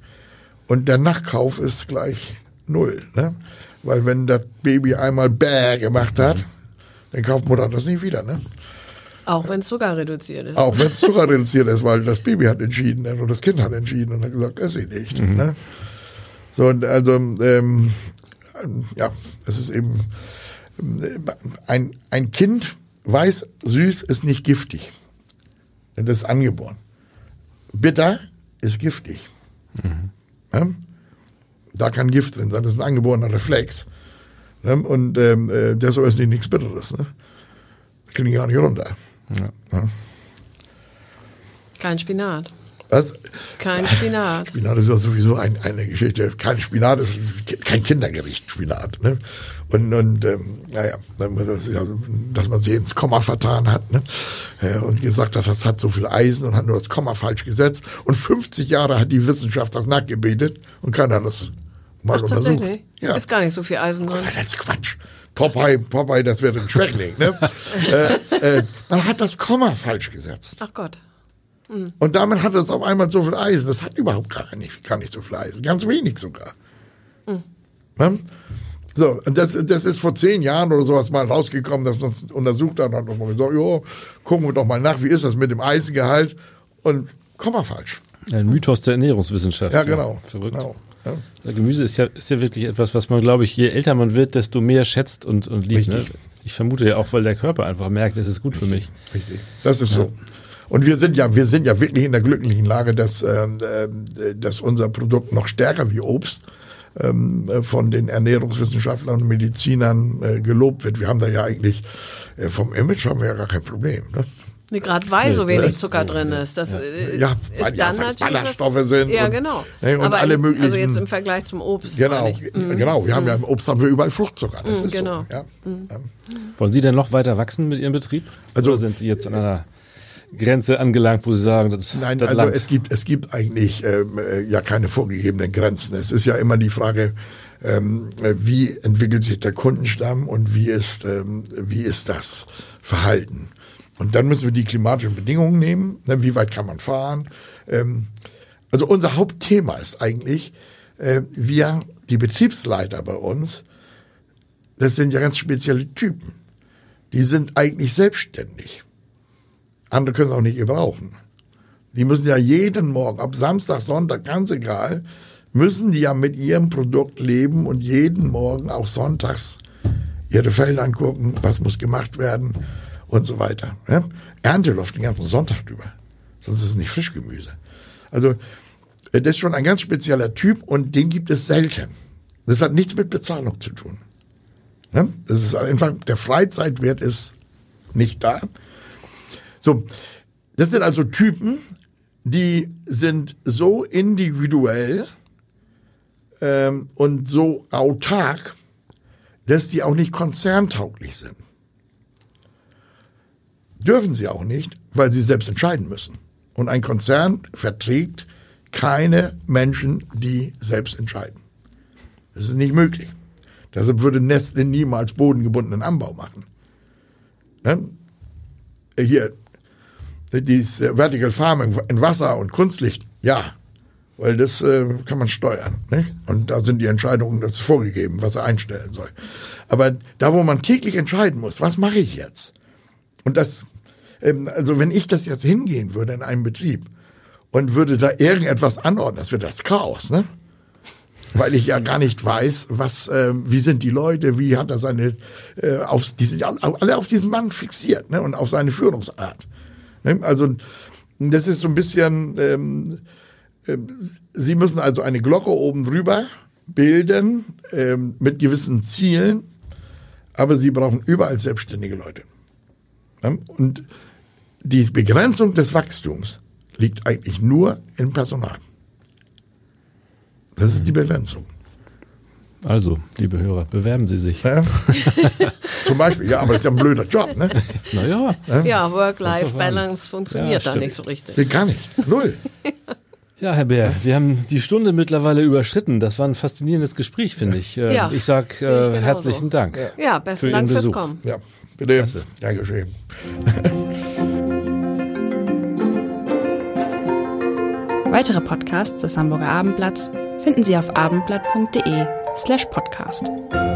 und der Nachkauf ist gleich null. Ne? Weil wenn das Baby einmal Bäh gemacht hat, dann kauft Mutter das nicht wieder. Ne? Auch wenn Zucker reduziert ist. Auch wenn es Zucker reduziert ist, weil das Baby hat entschieden, also das Kind hat entschieden und hat gesagt, esse ich nicht. Ne? So, und also, ähm, ja, es ist eben, ein, ein Kind weiß, süß ist nicht giftig. Denn das ist angeboren. Bitter ist giftig. Ja? Da kann Gift drin sein, das ist ein angeborener Reflex. Ja? Und ähm, äh, deshalb ist nicht nichts Bitteres. Ne? Kriegen die gar nicht runter. Kein Spinat. Was? Kein Spinat. [laughs] Spinat ist ja sowieso ein, eine Geschichte. Kein Spinat ist kein Kindergericht, Spinat. Ne? Und, und ähm, naja, das ja, dass man sich ins Komma vertan hat ne? Äh, und gesagt hat, das hat so viel Eisen und hat nur das Komma falsch gesetzt. Und 50 Jahre hat die Wissenschaft das nachgebetet und keiner hat das mal Ach, untersucht. tatsächlich? Ja. Ist gar nicht so viel Eisen drin. Das ist Quatsch. Popeye, Popeye, das wird ein Schreckling. Ne? [laughs] äh, äh, man hat das Komma falsch gesetzt. Ach Gott. Und damit hat es auf einmal so viel Eisen. Das hat überhaupt gar nicht, gar nicht so viel Eisen. Ganz wenig sogar. Ne? So, und das, das ist vor zehn Jahren oder sowas mal rausgekommen, dass man es untersucht hat. Und hat man gesagt, jo, gucken wir doch mal nach, wie ist das mit dem Eisengehalt? Und komm mal falsch. Ein Mythos der Ernährungswissenschaft. Ja, genau. Verrückt. Genau. Ja. Ja, Gemüse ist ja, ist ja wirklich etwas, was man, glaube ich, je älter man wird, desto mehr schätzt und, und liebt. Ne? Ich vermute ja auch, weil der Körper einfach merkt, es ist gut für mich. Richtig. Das ist so. Und wir sind ja, wir sind ja wirklich in der glücklichen Lage, dass, ähm, äh, dass unser Produkt noch stärker wie Obst ähm, äh, von den Ernährungswissenschaftlern und Medizinern äh, gelobt wird. Wir haben da ja eigentlich äh, vom Image haben wir ja gar kein Problem. Ne? Nee, gerade weil so wenig Zucker drin ist. Das Ja, ist ja dann natürlich Ballaststoffe sind Ja, und- genau. ne, und Aber alle in- möglichen- Also jetzt im Vergleich zum Obst. Genau. Mhm. genau. Wir haben ja im Obst haben wir überall Fruchtzucker. Das ist genau. so. Ja. Ja. Wollen Sie denn noch weiter wachsen mit Ihrem Betrieb? Also- Oder sind Sie jetzt an einer Grenze angelangt, wo Sie sagen, das, Nein, das also langt? es gibt, es gibt eigentlich ähm, äh, ja keine vorgegebenen Grenzen. Es ist ja immer die Frage, ähm, äh, wie entwickelt sich der Kundenstamm und wie ist, ähm, wie ist das Verhalten. Und dann müssen wir die klimatischen Bedingungen nehmen. Ne, wie weit kann man fahren? Ähm, also unser Hauptthema ist eigentlich, äh, wir, die Betriebsleiter bei uns, das sind ja ganz spezielle Typen. Die sind eigentlich selbstständig. Andere können es auch nicht gebrauchen. Die müssen ja jeden Morgen, ab Samstag, Sonntag, ganz egal, müssen die ja mit ihrem Produkt leben und jeden Morgen auch sonntags ihre Felder angucken, was muss gemacht werden und so weiter. Ja? Ernte läuft den ganzen Sonntag drüber. Sonst ist es nicht Frischgemüse. Also, äh, das ist schon ein ganz spezieller Typ und den gibt es selten. Das hat nichts mit Bezahlung zu tun. Ja? Das ist einfach, der Freizeitwert ist nicht da. So, das sind also Typen, die sind so individuell ähm, und so autark, dass die auch nicht konzerntauglich sind. Dürfen sie auch nicht, weil sie selbst entscheiden müssen. Und ein Konzern verträgt keine Menschen, die selbst entscheiden. Das ist nicht möglich. Deshalb würde Nestle niemals bodengebundenen Anbau machen. Ne? Hier, dieses äh, Vertical Farming in Wasser und Kunstlicht, ja, weil das äh, kann man steuern. Nicht? Und da sind die Entscheidungen, das vorgegeben, was er einstellen soll. Aber da, wo man täglich entscheiden muss, was mache ich jetzt? Und das, ähm, also wenn ich das jetzt hingehen würde in einem Betrieb und würde da irgendetwas anordnen, das wird das Chaos, ne? Weil ich ja gar nicht weiß, was, äh, wie sind die Leute, wie hat er seine, äh, auf, die sind ja alle auf diesen Mann fixiert, ne? Und auf seine Führungsart. Ne? Also das ist so ein bisschen, ähm, äh, Sie müssen also eine Glocke oben drüber bilden ähm, mit gewissen Zielen, aber Sie brauchen überall selbstständige Leute. Ja? Und die Begrenzung des Wachstums liegt eigentlich nur im Personal. Das ist die Begrenzung. Also, liebe Hörer, bewerben Sie sich. Ja? [laughs] Zum Beispiel, ja, aber das ist ja ein blöder Job, ne? Naja, Ja, Work-Life-Balance funktioniert Ja, da nicht so richtig. Nee, gar nicht. Null. [laughs] ja, Herr Bär, wir haben die Stunde mittlerweile überschritten. Das war ein faszinierendes Gespräch, finde ich. Äh, Ja, ich sag sehe ich äh, herzlichen Dank. Ja, besten Für Dank fürs Besuch. Kommen. Ja, bitte. Dankeschön. Weitere Podcasts des Hamburger Abendblatts finden Sie auf abendblatt.de slash podcast.